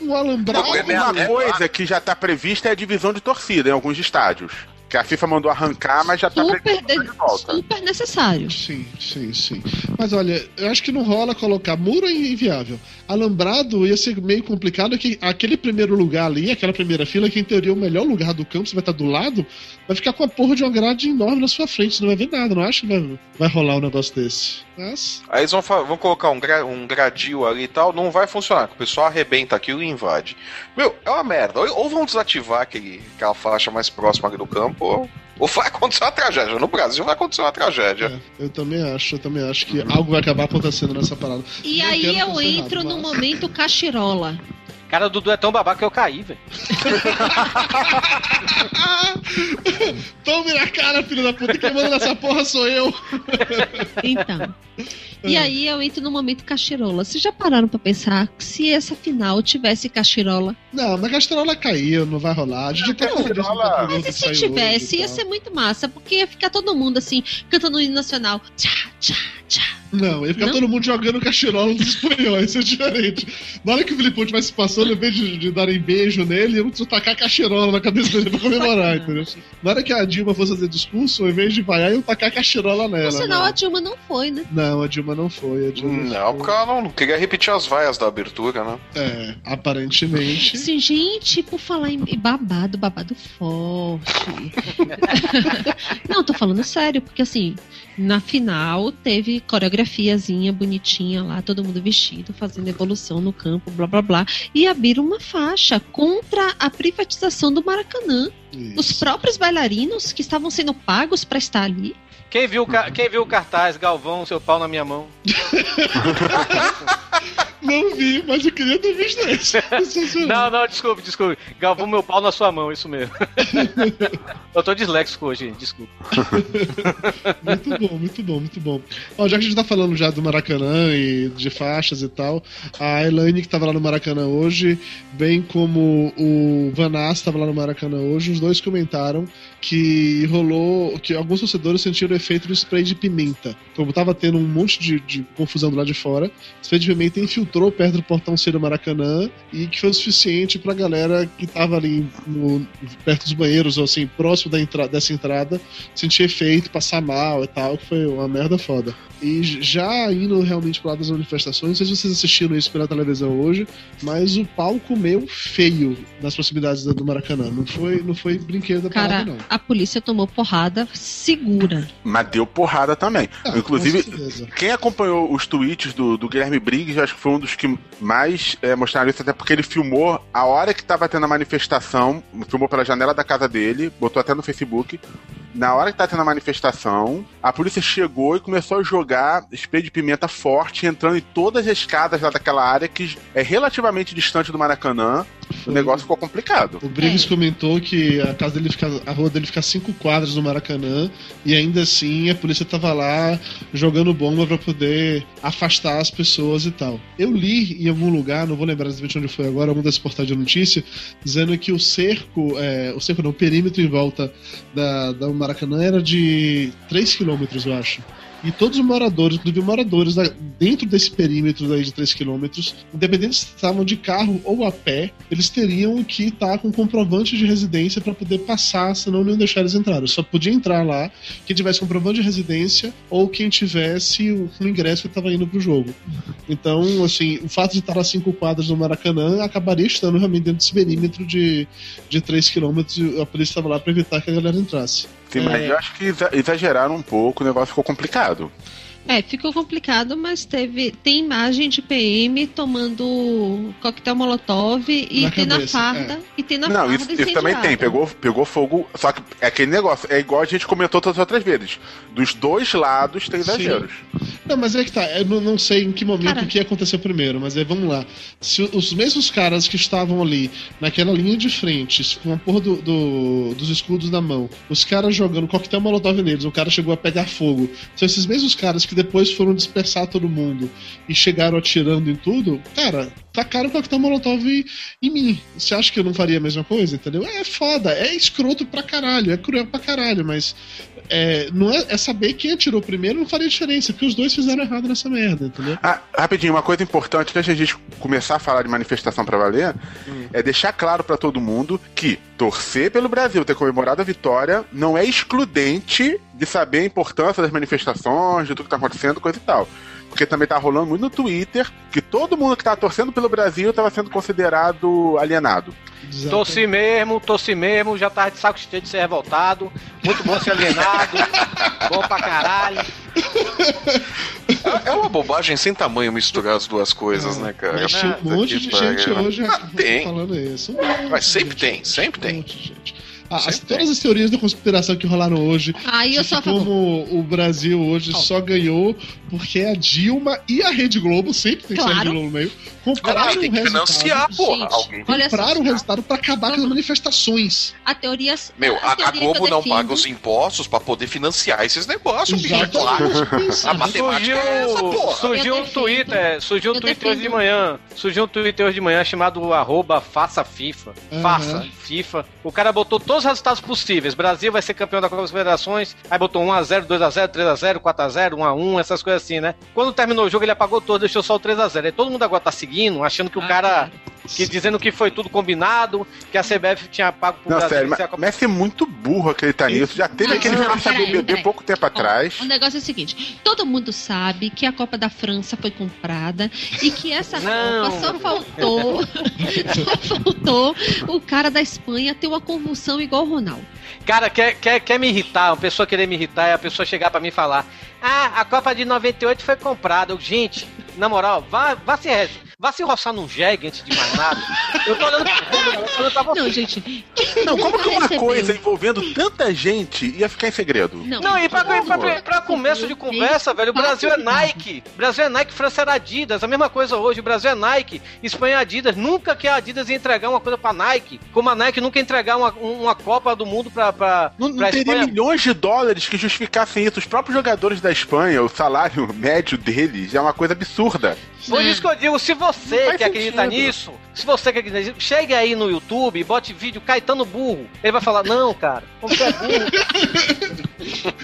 Speaker 3: O alambrado.
Speaker 5: Não, é-
Speaker 2: Uma
Speaker 5: é-
Speaker 2: coisa que já está prevista é a divisão de torcida em alguns estádios. Que a FIFA mandou arrancar, mas já está
Speaker 4: de-
Speaker 2: de volta.
Speaker 4: super necessário.
Speaker 3: Sim, sim, sim. Mas olha, eu acho que não rola colocar muro é inviável. Alambrado ia ser meio complicado que aquele primeiro lugar ali, aquela primeira fila, que em teoria é o melhor lugar do campo, você vai estar do lado, vai ficar com a porra de uma grade enorme na sua frente, você não vai ver nada, não acho que vai, vai rolar um negócio desse. Mas.
Speaker 5: Aí eles vão, vão colocar um, gra- um gradil ali e tal, não vai funcionar, porque o pessoal arrebenta aqui e invade. Meu, é uma merda. Ou, ou vão desativar aquele, aquela faixa mais próxima ali do campo, ou, ou vai acontecer uma tragédia. No Brasil vai acontecer uma tragédia.
Speaker 3: é, eu também acho, eu também acho que algo vai acabar acontecendo nessa parada.
Speaker 4: E
Speaker 3: Não
Speaker 4: aí eu entro
Speaker 3: errado,
Speaker 4: no
Speaker 3: mas-
Speaker 4: momento cachirola.
Speaker 6: Cara, o Dudu é tão babaca que eu caí, velho.
Speaker 3: Tome na cara, filho da puta, quem manda nessa porra sou eu.
Speaker 4: Então. E aí eu entro no momento cachirola. Vocês já pararam pra pensar que se essa final tivesse cachirola?
Speaker 3: Não, mas a Casterola caiu, não vai rolar. A gente programa
Speaker 4: Mas e se
Speaker 3: saiu
Speaker 4: tivesse,
Speaker 3: hoje
Speaker 4: ia
Speaker 3: tal.
Speaker 4: ser muito massa, porque ia ficar todo mundo assim, cantando o hino nacional. Tchá, tchá, tchá.
Speaker 3: Não, ia ficar
Speaker 4: Não?
Speaker 3: todo mundo jogando cachirola dos espanhóis, isso é diferente. Na hora que o Filipão estivesse passando, em vez de, de darem beijo nele, iam tacar cachirola na cabeça dele pra comemorar, entendeu? Na hora que a Dilma fosse fazer discurso, ao invés de vaiar, iam tacar cachirola nela.
Speaker 4: Por sinal,
Speaker 3: né?
Speaker 4: a Dilma não foi, né?
Speaker 3: Não, a Dilma não foi. A Dilma
Speaker 5: Não,
Speaker 3: foi.
Speaker 5: porque ela não, não queria repetir as vaias da abertura, né?
Speaker 3: É, aparentemente.
Speaker 4: Assim, gente, por falar em em babado, babado forte. não, tô falando sério, porque assim, na final teve coreografiazinha bonitinha lá, todo mundo vestido, fazendo evolução no campo, blá blá blá. E abriram uma faixa contra a privatização do Maracanã. Os
Speaker 3: Isso.
Speaker 4: próprios bailarinos que estavam sendo pagos pra estar ali.
Speaker 6: Quem viu, quem viu o cartaz, Galvão, seu pau na minha mão?
Speaker 3: Não vi, mas eu queria ter visto esse.
Speaker 6: Não, não, desculpe, desculpe. Galvão meu pau na sua mão, isso mesmo. eu tô disléxico hoje, desculpa.
Speaker 3: muito bom, muito bom, muito bom. Ó, já que a gente tá falando já do Maracanã e de faixas e tal, a Elaine que tava lá no Maracanã hoje, bem como o Vanas tava lá no Maracanã hoje, os dois comentaram que rolou, que alguns torcedores sentiram o efeito do spray de pimenta. Como tava tendo um monte de, de confusão do lado de fora, spray de pimenta infiltrou perto do portão C do Maracanã e que foi o suficiente pra galera que tava ali no, perto dos banheiros, ou assim, próximo da entra dessa entrada, sentir efeito, passar mal e tal, que foi uma merda foda. E já indo realmente pro lado das manifestações, não sei se vocês assistiram isso pela televisão hoje, mas o pau comeu feio nas proximidades do Maracanã. Não foi, não foi brinquedo da
Speaker 4: Cara,
Speaker 3: parada, não.
Speaker 4: a polícia tomou porrada segura.
Speaker 2: Mas deu porrada também.
Speaker 3: Ah,
Speaker 2: Inclusive, quem acompanhou os tweets do, do Guilherme Briggs, eu acho que foi um dos que mais é, mostraram isso, até porque ele filmou a hora que tava tendo a manifestação, filmou pela janela da casa dele, botou até no Facebook. Na hora que tá tendo a manifestação, a polícia chegou e começou a jogar spray de pimenta forte, entrando em todas as escadas lá daquela área que é relativamente distante do Maracanã. O negócio ficou complicado.
Speaker 3: O Briggs
Speaker 4: É.
Speaker 3: comentou que a casa dele fica, a rua dele fica a cinco quadras do Maracanã e ainda assim a polícia tava lá jogando bomba pra poder afastar as pessoas e tal. Eu li em algum lugar, não vou lembrar exatamente onde foi agora, algum desses portais de notícia, dizendo que o cerco, é, o cerco não, o perímetro em volta da, da Maracanã era de 3 quilômetros, eu acho. E todos os moradores, inclusive moradores dentro desse perímetro daí de 3 quilômetros, independente se estavam de carro ou a pé, eles teriam que estar com comprovante de residência para poder passar, senão não iam deixar eles entrar. Só podia entrar lá quem tivesse comprovante de residência ou quem tivesse o, o ingresso que estava indo pro jogo. Então, assim, o fato de estar a cinco quadras no Maracanã acabaria estando realmente dentro desse perímetro de, de 3 quilômetros e a polícia estava lá para evitar que a galera entrasse.
Speaker 2: Sim, mas
Speaker 4: É.
Speaker 2: eu acho que exa- exageraram um pouco, o negócio ficou complicado.
Speaker 4: É, ficou complicado, mas teve tem imagem de PM tomando coquetel molotov e
Speaker 3: Na
Speaker 4: tem na farda e tem na
Speaker 2: Não,
Speaker 4: farda
Speaker 2: isso, isso também tem. Pegou, pegou fogo. Só que é aquele negócio. É igual a gente comentou todas as outras vezes. Dos dois lados tem exageros.
Speaker 3: Não, mas é que tá. Eu não, não sei em que momento
Speaker 4: Cara.
Speaker 3: o que aconteceu primeiro, mas é, vamos lá. Se os mesmos caras que estavam ali naquela linha de frente, com a porra do, do- dos escudos na mão, os caras jogando coquetel molotov neles, o cara chegou a pegar fogo. São esses mesmos caras que depois foram dispersar todo mundo e chegaram atirando em tudo, cara, tacaram coquetel molotov em mim. Você acha que eu não faria a mesma coisa, entendeu? É foda, é escroto pra caralho, é cruel pra caralho, mas é, não é, é saber quem atirou primeiro não faria diferença, porque os dois fizeram errado nessa merda, entendeu?
Speaker 2: Ah, rapidinho, uma coisa importante antes de a gente começar a falar de manifestação pra valer é deixar claro pra todo mundo que torcer pelo Brasil ter comemorado a vitória não é excludente de saber a importância das manifestações, de tudo que tá acontecendo, coisa e tal. Porque também tá rolando muito no Twitter que todo mundo que tá torcendo pelo Brasil tava sendo considerado alienado.
Speaker 6: Tossi mesmo, tossi mesmo, já tava de saco cheio de ser revoltado. Muito bom ser alienado. bom pra caralho.
Speaker 5: É uma bobagem sem tamanho misturar as duas coisas, né, cara?
Speaker 3: Mas um monte de gente hoje
Speaker 5: Ah,
Speaker 3: aqui
Speaker 5: tem.
Speaker 3: falando isso. Um
Speaker 5: Mas sempre tem, sempre
Speaker 3: Um
Speaker 5: tem.
Speaker 3: monte de gente. As- todas
Speaker 5: tem.
Speaker 3: as teorias da conspiração que rolaram hoje,
Speaker 4: Aí eu a favor.
Speaker 3: como o Brasil hoje só ganhou porque a Dilma e a Rede Globo, sempre tem que ser a
Speaker 4: Claro.
Speaker 3: Rede Globo no meio, compraram
Speaker 5: tem
Speaker 3: o
Speaker 5: que
Speaker 3: resultado.
Speaker 5: financiar, porra.
Speaker 4: Gente,
Speaker 5: Alguém.
Speaker 4: Só,
Speaker 3: Compraram o resultado pra acabar com as manifestações.
Speaker 4: a teoria.
Speaker 5: Meu,
Speaker 4: a,
Speaker 5: a, a
Speaker 4: teoria eu
Speaker 5: Globo não
Speaker 4: defendo-
Speaker 5: paga os impostos pra poder financiar esses negócios, bicho, é claro. A matemática é essa,
Speaker 6: Surgiu,
Speaker 5: porra.
Speaker 6: surgiu um Twitter, surgiu um
Speaker 4: eu
Speaker 6: Twitter hoje de manhã. Surgiu um Twitter hoje de manhã chamado arroba faça FIFA.
Speaker 3: Aham.
Speaker 6: Faça FIFA. O cara botou todos os resultados possíveis. Brasil vai ser campeão da Copa das Federações. Aí botou 1x0, 2x0, 3x0, 4x0, 1x1, essas coisas assim, né? Quando terminou o jogo, ele apagou todo, deixou só o 3x0. Aí todo mundo agora tá seguindo, achando que o
Speaker 4: Ah,
Speaker 6: cara. Que, dizendo que foi tudo combinado, que a CBF tinha pago pro
Speaker 2: Não,
Speaker 6: Brasil.
Speaker 2: sério, mas
Speaker 6: Copa-
Speaker 2: Messi é muito burro acreditar nisso. Já teve
Speaker 4: Não,
Speaker 2: aquele
Speaker 4: peraí,
Speaker 2: BBB pouco tempo atrás.
Speaker 4: O negócio é o seguinte: todo mundo sabe que a Copa da França foi comprada e que essa
Speaker 6: Não.
Speaker 4: Copa só faltou. só faltou o cara da Espanha ter uma convulsão igual o Ronaldo.
Speaker 6: Cara, quer, quer, quer me irritar, uma pessoa querer me irritar é a pessoa chegar pra mim e falar: Ah, a Copa de 98 foi comprada. Eu, Gente, na moral, vá, vá, se, re- vá se roçar num jegue antes de mais nada. Eu tô olhando pra, você.
Speaker 4: Não, gente.
Speaker 2: Não, como que uma
Speaker 4: recebeu?
Speaker 2: coisa envolvendo tanta gente ia ficar em segredo?
Speaker 4: Não,
Speaker 6: Não, e pra, pra, pra- pra começo de conversa, velho, o Brasil é Nike. Brasil é Nike, França era Adidas. A mesma coisa hoje. O Brasil é Nike, Espanha é Adidas. Nunca que a Adidas ia entregar uma coisa pra Nike. Como a Nike nunca ia entregar uma, uma Copa do Mundo pra, pra,
Speaker 2: Não, não
Speaker 6: pra
Speaker 2: teria
Speaker 6: Espanha.
Speaker 2: milhões de dólares que justificassem isso. Os próprios jogadores da Espanha, o salário médio deles é uma coisa absurda.
Speaker 6: Por isso que eu digo, se você
Speaker 2: Faz
Speaker 6: que acredita
Speaker 2: sentido.
Speaker 6: nisso, se você que acredita nisso, chegue aí no YouTube e bote vídeo Caetano burro. Ele vai falar, não, cara, como você é burro.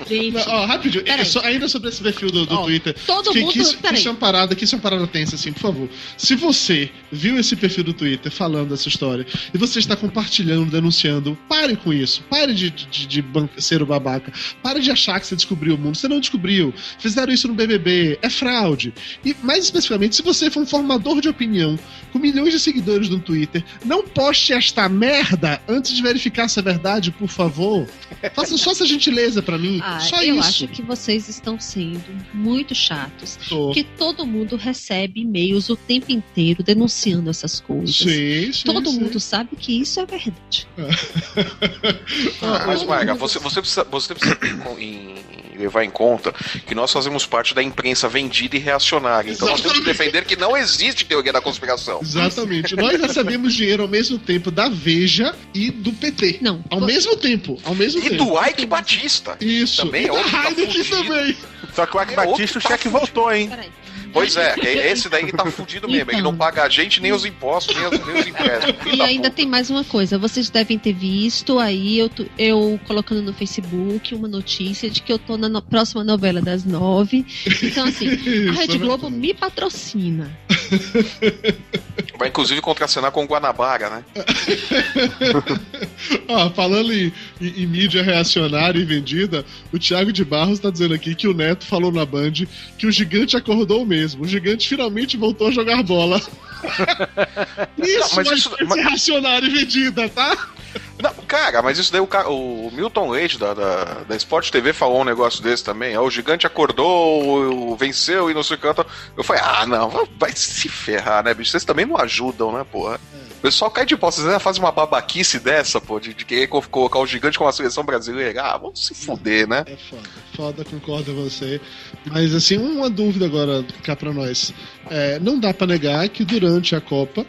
Speaker 4: Gente,
Speaker 3: Não, ó, rapidinho, é só- ainda sobre esse perfil do, do
Speaker 4: Ó,
Speaker 3: Twitter.
Speaker 4: todo
Speaker 3: que,
Speaker 4: mundo-
Speaker 3: que isso, que isso é uma parada, que isso é uma parada tensa, assim, por favor. Se você viu esse perfil do Twitter falando dessa história e você está compartilhando, denunciando, pare com isso. Pare de, de, de ser o babaca. Pare de achar que você descobriu o mundo. Você não descobriu. Fizeram isso no BBB. É fraude. E mais especificamente, se você for um formador de opinião com milhões de seguidores no Twitter, não poste esta merda antes de verificar se é verdade, por favor. Faça só essa gentileza pra mim.
Speaker 4: Ah,
Speaker 3: só
Speaker 4: eu
Speaker 3: isso.
Speaker 4: acho que vocês estão sendo muito chatos.
Speaker 3: Tô.
Speaker 4: Porque todo mundo recebe e-mails o tempo inteiro denunciando essas coisas.
Speaker 3: Sim, sim,
Speaker 4: Todo
Speaker 3: sim.
Speaker 4: mundo sabe que isso é verdade.
Speaker 3: Ah,
Speaker 5: Mas, Maga,
Speaker 4: mundo-
Speaker 5: você, você precisa, você precisa em- levar em conta que nós fazemos parte da imprensa vendida e reacionária. Então nós temos que defender que não existe teoria da conspiração.
Speaker 3: Exatamente. Nós recebemos dinheiro ao mesmo tempo da Veja e do PT.
Speaker 4: Não.
Speaker 3: Ao mesmo tempo. Ao mesmo
Speaker 5: E
Speaker 3: tempo.
Speaker 5: do Ike Batista.
Speaker 3: Isso.
Speaker 5: também
Speaker 3: e
Speaker 5: é
Speaker 3: da
Speaker 5: tá
Speaker 3: Heineken
Speaker 5: fugido.
Speaker 3: também.
Speaker 2: Só que o Ike
Speaker 5: É
Speaker 2: Batista, o
Speaker 5: que tá
Speaker 2: cheque voltou, hein?
Speaker 4: Peraí.
Speaker 5: Pois é, é esse daí que tá fudido mesmo. Ele não paga a gente, nem os impostos, nem os, nem os empréstimos.
Speaker 4: E
Speaker 5: da
Speaker 4: ainda
Speaker 5: puta.
Speaker 4: tem mais uma coisa, vocês devem ter visto aí eu, eu colocando no Facebook uma notícia de que eu tô na no- próxima novela das nove. Então, assim, a Rede Globo me patrocina.
Speaker 5: Vai inclusive contracenar com o Guanabara, né?
Speaker 3: Ó, falando em, em- em mídia reacionária e vendida, o Thiago de Barros tá dizendo aqui que o Neto falou na Band que o gigante acordou mesmo. O gigante finalmente voltou a jogar bola. Isso,
Speaker 5: Não, mas
Speaker 3: mas
Speaker 5: isso- mas-
Speaker 3: reacionária e vendida, tá?
Speaker 5: Não, cara, mas isso daí o, o Milton Leite da, da, da Sport TV falou um negócio desse também. ó, o gigante acordou, venceu e não sei o quanto. Eu falei, ah, não, vai se ferrar, né, bicho? Vocês também não ajudam, né, porra? O pessoal cai de pau, vocês ainda fazem uma babaquice dessa, pô, de, de querer co- colocar o gigante com a seleção brasileira. Ah, vamos se fuder, né?
Speaker 3: É foda. Foda, concordo com você. Mas, assim, uma dúvida agora cá pra nós. É, não dá pra negar que durante a Copa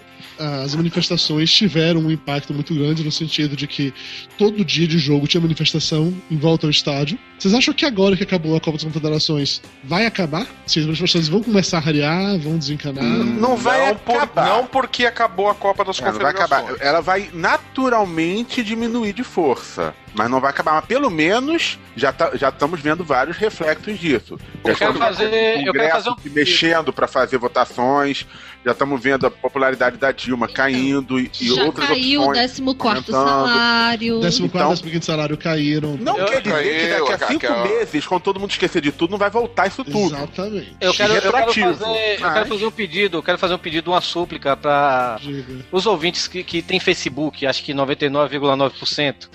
Speaker 3: as manifestações tiveram um impacto muito grande no sentido de que todo dia de jogo tinha manifestação em volta ao estádio. Vocês acham que agora que acabou a Copa das Confederações vai acabar? Se as manifestações vão começar a rarear, vão desencanar?
Speaker 2: Não vai
Speaker 5: não, por-
Speaker 2: acabar.
Speaker 5: não porque acabou a Copa das
Speaker 2: Ela É, vai
Speaker 5: Confederações.
Speaker 2: acabar. Ela vai naturalmente diminuir de força. Mas não vai acabar. Mas pelo menos já tá- já estamos vendo vários reflexos disso. Já
Speaker 6: Eu quero
Speaker 2: estamos
Speaker 6: fazer-
Speaker 2: vendo o
Speaker 6: eu quero
Speaker 2: Congresso
Speaker 6: fazer um-
Speaker 2: se mexendo para fazer votações. Já estamos vendo a popularidade da Dilma caindo e, e
Speaker 4: Já
Speaker 2: outras
Speaker 4: caiu o
Speaker 2: opções.
Speaker 4: 14 quarto salário.
Speaker 3: 14
Speaker 2: Então-
Speaker 3: décimo quinto salário caíram.
Speaker 2: Não
Speaker 6: Eu-
Speaker 2: quer dizer que
Speaker 5: eu-
Speaker 2: daqui a cinco
Speaker 5: aquela-
Speaker 2: meses, quando todo mundo esquecer de tudo, não vai voltar isso tudo.
Speaker 3: Exatamente.
Speaker 6: Eu quero, eu quero fazer, eu
Speaker 2: Mas-
Speaker 6: quero fazer um pedido, eu quero fazer um pedido, uma súplica para os ouvintes que, que tem Facebook, acho que 99,9%.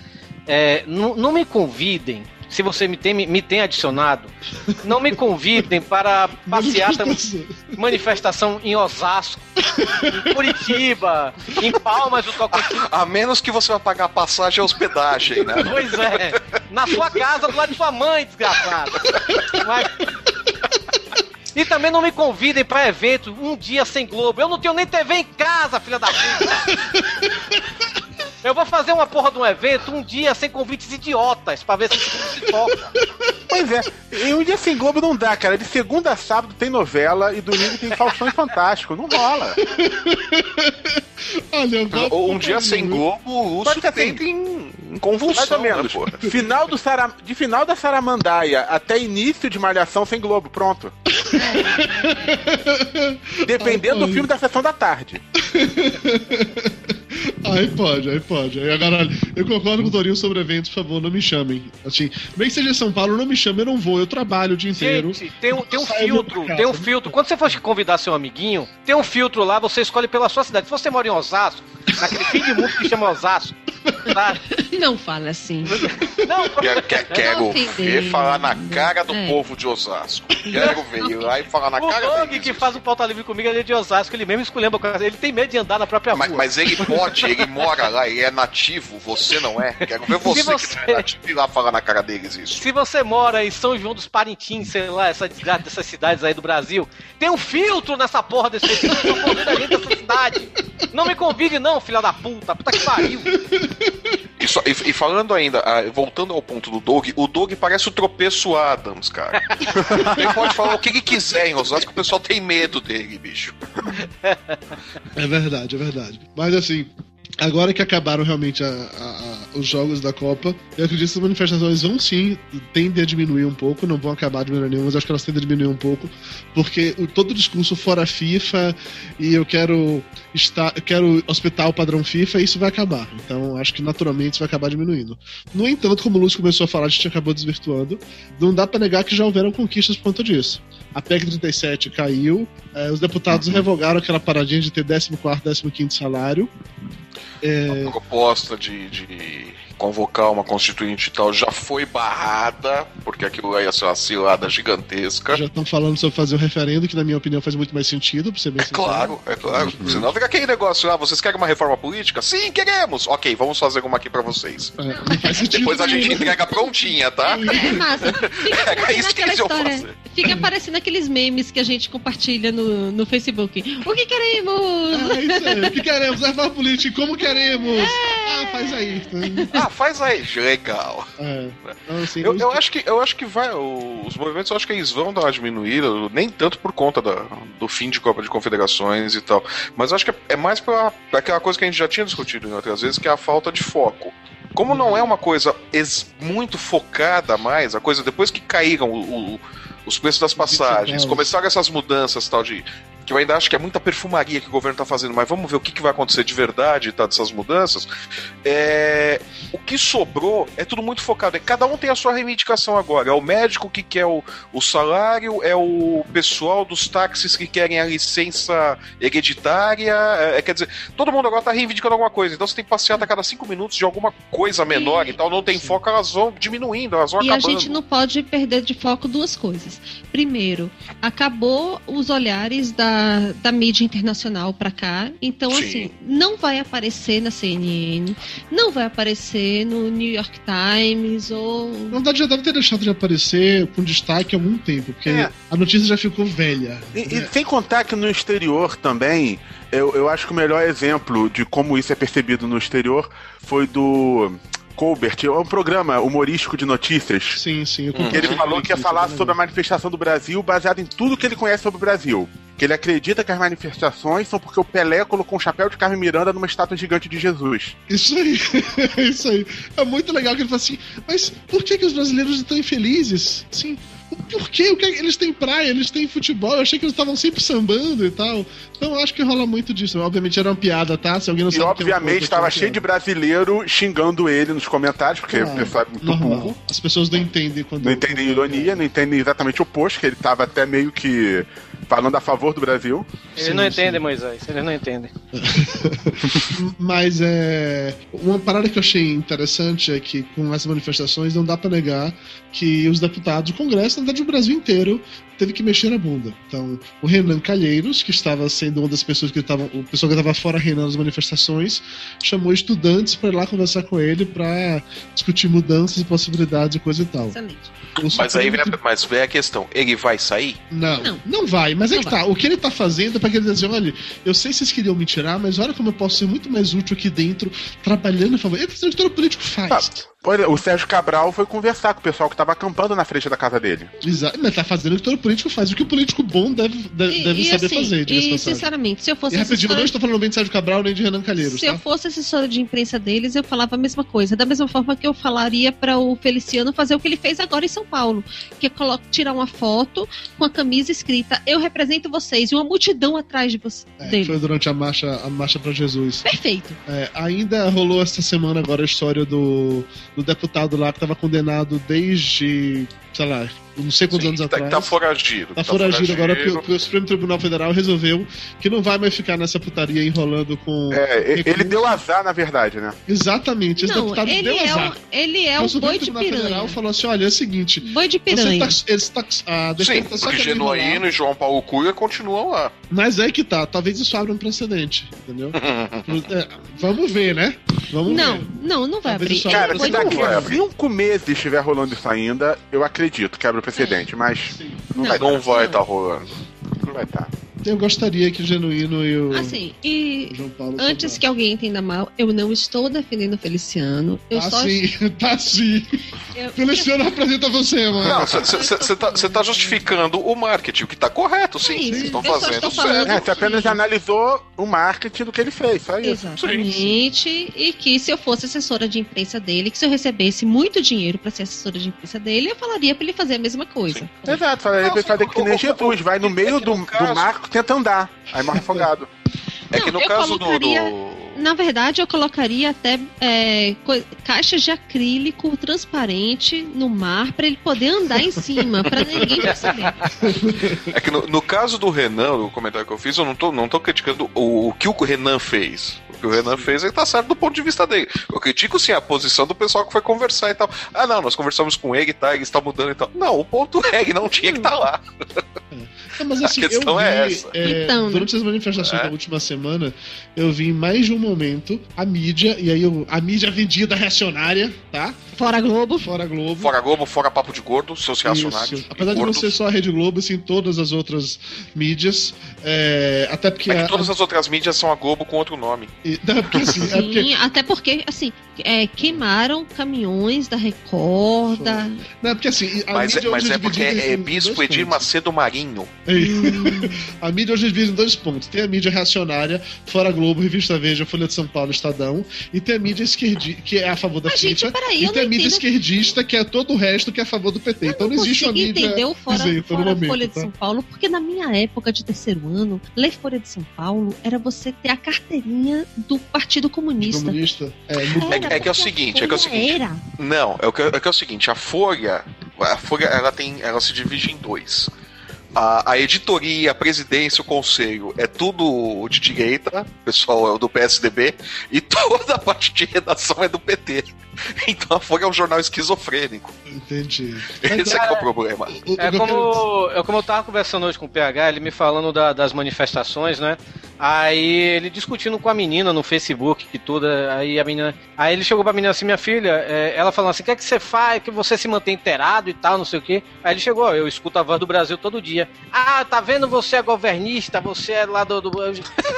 Speaker 6: É, não, me convidem, se você me tem, me tem adicionado, não me convidem para passeata manifestação em Osasco, em Curitiba, em Palmas do Tocantins.
Speaker 5: A menos que você vai pagar a passagem e a hospedagem, né?
Speaker 6: Pois é, na sua casa, do lado de sua mãe, desgraçado. Mas- E também não me convidem para evento um dia sem Globo. Eu não tenho nem TV em casa, filha da puta. Eu vou fazer uma porra de um evento um dia sem convites idiotas pra ver se se toca.
Speaker 2: Pois é, e um dia sem Globo não dá, cara. De segunda a sábado tem novela e domingo tem Faustão e Fantástico. Não rola.
Speaker 3: Olha, vou-
Speaker 5: um dia sem Globo, o Lúcio
Speaker 2: Pode ser assim.
Speaker 5: tem em, em
Speaker 2: Mais
Speaker 5: convulsão,
Speaker 2: ou menos.
Speaker 5: né, porra?
Speaker 2: Final do Sara... De final da Saramandaia até início de Malhação sem Globo, pronto. Dependendo do filme da sessão da tarde.
Speaker 3: Aí pode, aí pode. Aí agora, eu concordo com o Torinho sobre eventos, por favor, não me chamem. Assim, bem que seja em São Paulo, não me chamem, eu não vou, eu trabalho o dia inteiro.
Speaker 6: Gente, tem um, tem um filtro, tem um filtro. Quando você for convidar seu amiguinho, tem um filtro lá, você escolhe pela sua cidade. Se você mora em Osasco, naquele fim de mundo que chama Osasco, Tá.
Speaker 4: Não fala assim.
Speaker 6: Não,
Speaker 5: Quero, quero, ver falar na cara do
Speaker 4: É.
Speaker 5: povo de Osasco. Quero ver lá e falar na
Speaker 6: o
Speaker 5: cara
Speaker 6: Doug
Speaker 5: deles
Speaker 6: que faz o pauta livre comigo, ele é de Osasco, ele mesmo a Ele tem medo de andar na própria rua.
Speaker 5: Mas, mas ele pode, ele mora lá, ele é nativo, você não é. Quero ver você,
Speaker 6: você-
Speaker 5: que não é nativo ir lá falar na cara deles isso.
Speaker 6: Se você mora em São João dos Parintins, sei lá, essa desgraça dessas cidades aí do Brasil, tem um filtro nessa porra desse filtro gente dessa cidade. Não me convide, não, filha da puta. Puta que pariu.
Speaker 5: E, só- e- e falando ainda, ah, voltando ao ponto do Doug, o Doug parece o tropeço Adams, cara. Ele pode falar o que ele quiser em Osasco, que o pessoal tem medo dele, bicho.
Speaker 3: É verdade, é verdade. Mas assim, agora que acabaram realmente a- a- a- os jogos da Copa, eu acredito que as manifestações vão sim, tendem a diminuir um pouco, não vão acabar diminuindo nenhuma, mas acho que elas tendem a diminuir um pouco, porque o, todo o discurso fora FIFA e eu quero estar, eu quero hospital padrão FIFA, isso vai acabar. Então acho que naturalmente isso vai acabar diminuindo. No entanto, como o Lúcio começou a falar, a gente acabou desvirtuando, não dá pra negar que já houveram conquistas por conta disso. A PEC 37 caiu, eh, os deputados revogaram aquela paradinha de ter 14 15 salário. É,
Speaker 5: A proposta de, de convocar uma constituinte e tal já foi barrada, porque aquilo ia ser uma cilada gigantesca.
Speaker 3: já estão falando sobre fazer o referendo, que na minha opinião faz muito mais sentido, pra ser bem
Speaker 5: É claro, é claro. Senão fica aquele negócio lá, vocês querem uma reforma política? Sim, queremos! Ok, vamos fazer uma aqui pra vocês.
Speaker 3: sincero. É.
Speaker 5: Depois a gente entrega prontinha, tá?
Speaker 4: É massa. Fica
Speaker 5: É isso que eles
Speaker 4: história.
Speaker 5: fazer.
Speaker 4: Fica aparecendo aqueles memes que a gente compartilha no, no Facebook. O que queremos?
Speaker 3: É isso aí. O que queremos? Reforma política. Como queremos? Ah, faz aí.
Speaker 5: Ah, faz aí. Legal.
Speaker 3: É.
Speaker 5: Eu, eu acho que, eu acho que vai. Os movimentos eu acho que eles vão dar uma diminuída, nem tanto por conta da- do fim de Copa de Confederações e tal. Mas eu acho que é, é mais pra, pra aquela coisa que a gente já tinha discutido em outras vezes, que é a falta de foco. Como não é uma coisa ex- muito focada mais, a coisa depois que caíram o- o- os preços das passagens, começaram essas mudanças tal de. Que eu ainda acho que é muita perfumaria que o governo está fazendo, mas vamos ver o que, que vai acontecer de verdade tá, dessas mudanças. É, o que sobrou é tudo muito focado. Cada um tem a sua reivindicação agora. É o médico que quer o, o salário, é o pessoal dos táxis que querem a licença hereditária. É, quer dizer, todo mundo agora está reivindicando alguma coisa. Então você tem passeata a cada cinco minutos de alguma coisa menor
Speaker 4: E-
Speaker 5: e tal. Não tem foco, elas vão diminuindo, elas vão
Speaker 4: E a
Speaker 5: acabando.
Speaker 4: gente não pode perder de foco duas coisas. Primeiro, acabou os olhares da, da mídia internacional para cá. Então,
Speaker 5: Sim.
Speaker 4: assim, não vai aparecer na CNN, não vai aparecer no New York Times ou.
Speaker 3: Na verdade, já deve ter deixado de aparecer com destaque há algum tempo, porque
Speaker 2: É.
Speaker 3: a notícia já ficou velha.
Speaker 2: E, e sem contar que no exterior também, eu, eu acho que o melhor exemplo de como isso é percebido no exterior foi do Colbert, é um programa humorístico de notícias.
Speaker 3: Sim, sim. Eu
Speaker 5: Hum.
Speaker 2: Que ele falou que ia falar sobre a
Speaker 3: a
Speaker 2: manifestação do Brasil baseado em tudo que ele conhece sobre o Brasil. Que ele acredita que as manifestações são porque o Pelé colocou um chapéu de Carmen Miranda numa estátua gigante de Jesus.
Speaker 3: Isso aí, isso aí. É muito legal que ele fala assim, mas por que, que os brasileiros estão infelizes? Sim, por quê? O que eles têm praia, eles têm futebol, eu achei que eles estavam sempre sambando e tal. Então eu acho que rola muito disso. Obviamente era uma piada, tá? Se alguém não
Speaker 2: E
Speaker 3: sabe. é
Speaker 2: obviamente estava
Speaker 3: é
Speaker 2: cheio de brasileiro xingando ele nos comentários, porque o pessoal é muito
Speaker 3: Normal.
Speaker 2: burro.
Speaker 3: As pessoas não entendem quando.
Speaker 2: Não entendem ironia, não entendem exatamente o oposto, que ele estava até meio que falando a favor do Brasil.
Speaker 6: Eles
Speaker 3: Sim,
Speaker 6: não
Speaker 3: sim.
Speaker 6: entendem, Moisés. Eles não entendem.
Speaker 3: Mas é. Uma parada que eu achei interessante é que com essas manifestações não dá pra negar que os deputados, o Congresso, na verdade, o Brasil inteiro teve que mexer a bunda. Então, o Renan Calheiros, que estava sendo uma das pessoas que estavam. O pessoal que estava fora reinando as manifestações, chamou estudantes para ir lá conversar com ele para discutir mudanças e possibilidades e coisa e tal.
Speaker 5: Mas aí vem a, mas vem a questão: ele vai sair?
Speaker 3: Não,
Speaker 4: Não.
Speaker 3: não, vai, mas é
Speaker 4: Não
Speaker 3: que
Speaker 4: vai.
Speaker 3: tá. O que ele tá fazendo é pra querer dizer: olha, eu sei que vocês queriam me tirar, mas olha como eu posso ser muito mais útil aqui dentro, trabalhando a favor. É o que o editor político
Speaker 2: Tá.
Speaker 3: faz.
Speaker 2: Olha, o Sérgio Cabral foi conversar com o pessoal que estava acampando na frente da casa dele.
Speaker 3: Exato, mas tá fazendo o que todo político faz. O que o político bom deve, de-
Speaker 4: E-
Speaker 3: deve
Speaker 4: e,
Speaker 3: saber
Speaker 4: assim,
Speaker 3: fazer,
Speaker 4: E, sinceramente, se eu
Speaker 3: E
Speaker 4: fosse
Speaker 3: rapidinho, eu não estou falando bem de Sérgio Cabral nem de Renan Calheiros,
Speaker 4: se
Speaker 3: tá?
Speaker 4: eu fosse assessora de imprensa deles, eu falava a mesma coisa. Da mesma forma que eu falaria para o Feliciano fazer o que ele fez agora em São Paulo, que é tirar uma foto com a camisa escrita "Eu represento vocês" e uma multidão atrás de você,
Speaker 3: É,
Speaker 4: dele.
Speaker 3: foi durante a marcha, a marcha para Jesus.
Speaker 4: Perfeito.
Speaker 3: É, ainda rolou essa semana agora a história do, do deputado lá que estava condenado desde, sei lá, não sei quantos
Speaker 5: Sim,
Speaker 3: anos
Speaker 5: tá,
Speaker 3: atrás.
Speaker 5: tá foragido.
Speaker 3: Tá foragido agora porque, porque o Supremo Tribunal Federal resolveu que não vai mais ficar nessa putaria enrolando com.
Speaker 2: É, e- ele deu azar, na verdade, né?
Speaker 3: Exatamente, esse
Speaker 4: Não,
Speaker 3: deputado
Speaker 4: ele
Speaker 3: deu
Speaker 4: é,
Speaker 3: azar.
Speaker 4: o, ele é
Speaker 3: o
Speaker 4: o
Speaker 3: Supremo
Speaker 4: boi de
Speaker 3: Tribunal Federal
Speaker 4: piranha.
Speaker 3: falou assim: olha, é o seguinte.
Speaker 4: Boi de
Speaker 3: Você
Speaker 4: piranha.
Speaker 3: tá, eles tá, a
Speaker 5: Sim,
Speaker 3: defesa tá só
Speaker 5: porque e João Paulo Cunha continuam lá.
Speaker 3: Mas é que tá, talvez isso abra um precedente, entendeu? É, vamos ver, né? Vamos
Speaker 4: Não,
Speaker 3: ver.
Speaker 4: não, não vai
Speaker 3: Talvez
Speaker 4: abrir.
Speaker 2: Cara, se daqui
Speaker 4: piranha.
Speaker 2: a cinco meses estiver rolando isso ainda, eu acredito que abre o precedente, mas não vai
Speaker 5: Não vai estar rolando.
Speaker 2: Não vai estar.
Speaker 3: Eu gostaria que o Genuíno e o
Speaker 4: Assim, e
Speaker 3: João Paulo.
Speaker 4: antes que alguém entenda mal, eu não estou defendendo o Feliciano. Eu
Speaker 3: Tá
Speaker 4: só.
Speaker 3: sim, tá sim.
Speaker 4: eu-
Speaker 3: Feliciano representa você, mano.
Speaker 5: Não, você tá, cê tá justificando o marketing, o que tá correto, sim.
Speaker 4: É
Speaker 5: Vocês estão fazendo certo.
Speaker 2: É, você apenas analisou o marketing do que ele fez, só isso.
Speaker 4: Exatamente. E que se eu fosse assessora de imprensa dele, que se eu recebesse muito dinheiro pra ser assessora de imprensa dele, eu falaria pra ele fazer a mesma coisa.
Speaker 2: Exato, fala, ele
Speaker 5: Não,
Speaker 2: vai fazer
Speaker 5: sim,
Speaker 2: que nem Jesus, vai no
Speaker 5: é
Speaker 2: meio
Speaker 5: que
Speaker 2: do,
Speaker 5: no
Speaker 2: do
Speaker 5: caso-
Speaker 2: marco, tenta andar, aí morre afogado.
Speaker 5: É que
Speaker 4: Não,
Speaker 5: no
Speaker 4: eu
Speaker 5: caso do-
Speaker 4: colocaria-
Speaker 5: do.
Speaker 4: Na verdade, eu colocaria até é, caixas de acrílico transparente no mar pra ele poder andar em cima, pra ninguém perceber.
Speaker 5: É que no, no caso do Renan, o comentário que eu fiz, eu não tô, não tô criticando o, o que o Renan fez. O que o Renan fez, ele tá certo do ponto de vista dele. Eu critico sim a posição do pessoal que foi conversar e tal. Ah, não, nós conversamos com ele, tá? Ele está mudando e tal. Não, o ponto é, ele não tinha que estar lá.
Speaker 3: É, mas assim,
Speaker 5: A questão
Speaker 3: eu vi,
Speaker 5: é essa.
Speaker 3: é,
Speaker 4: Então, né?
Speaker 3: durante as manifestações
Speaker 5: É.
Speaker 3: da última semana, eu vi em mais de um momento a mídia, e aí eu- a mídia vendida reacionária, tá?
Speaker 4: Fora Globo.
Speaker 3: Fora Globo.
Speaker 5: Fora Globo, fora Papo de Gordo, seus reacionários.
Speaker 3: Isso. Apesar de não ser só a Rede Globo, assim, todas as outras mídias. é, até porque.
Speaker 5: É
Speaker 3: a-
Speaker 5: que todas as outras mídias são a Globo com outro nome.
Speaker 3: Não, porque assim, é porque
Speaker 4: Sim, até porque, assim, é, queimaram caminhões da Record, da...
Speaker 3: Não, é porque assim, a
Speaker 5: Mas, é- mas
Speaker 3: hoje
Speaker 5: é porque é Bispo Edir. Macedo Marinho.
Speaker 3: É a mídia hoje é dividida em dois pontos. Tem a mídia reacionária, fora Globo, Revista Veja, Folha de São Paulo, Estadão, e tem a mídia esquerdista, que é a favor da FIFA, e
Speaker 4: eu
Speaker 3: tem
Speaker 4: não
Speaker 3: a mídia esquerdista, que é todo o resto que é a favor do PT. Então não,
Speaker 4: não
Speaker 3: existe uma mídia
Speaker 4: entender o fora,
Speaker 3: isenta
Speaker 4: fora
Speaker 3: momento,
Speaker 4: Folha de
Speaker 3: tá?
Speaker 4: São Paulo, porque na minha época de terceiro ano, ler Folha de São Paulo era você ter a carteirinha do Partido Comunista.
Speaker 3: comunista. É,
Speaker 5: É que- é que é o seguinte, é que é o seguinte.
Speaker 4: Era.
Speaker 5: Não, é o que é, que é o seguinte, a Folha, a Folha ela tem, ela se divide em dois. A, a editoria, a presidência, o conselho é tudo de direita, o pessoal é do PSDB, e toda a parte de redação é do PT. Então a Folha é um jornal esquizofrênico.
Speaker 3: Entendi.
Speaker 5: Esse é que é o problema.
Speaker 6: É como, é como eu tava conversando hoje com o PH, ele me falando da- das manifestações, né? Aí ele discutindo com a menina no Facebook, que toda. Aí a menina. Aí ele chegou pra menina assim, minha filha, é, ela falando assim: o que é que você faz? Que você se mantém inteirado e tal, não sei o quê. Aí ele chegou, eu escuto a voz do Brasil todo dia. Ah, tá vendo? Você é governista, você é lá do. do-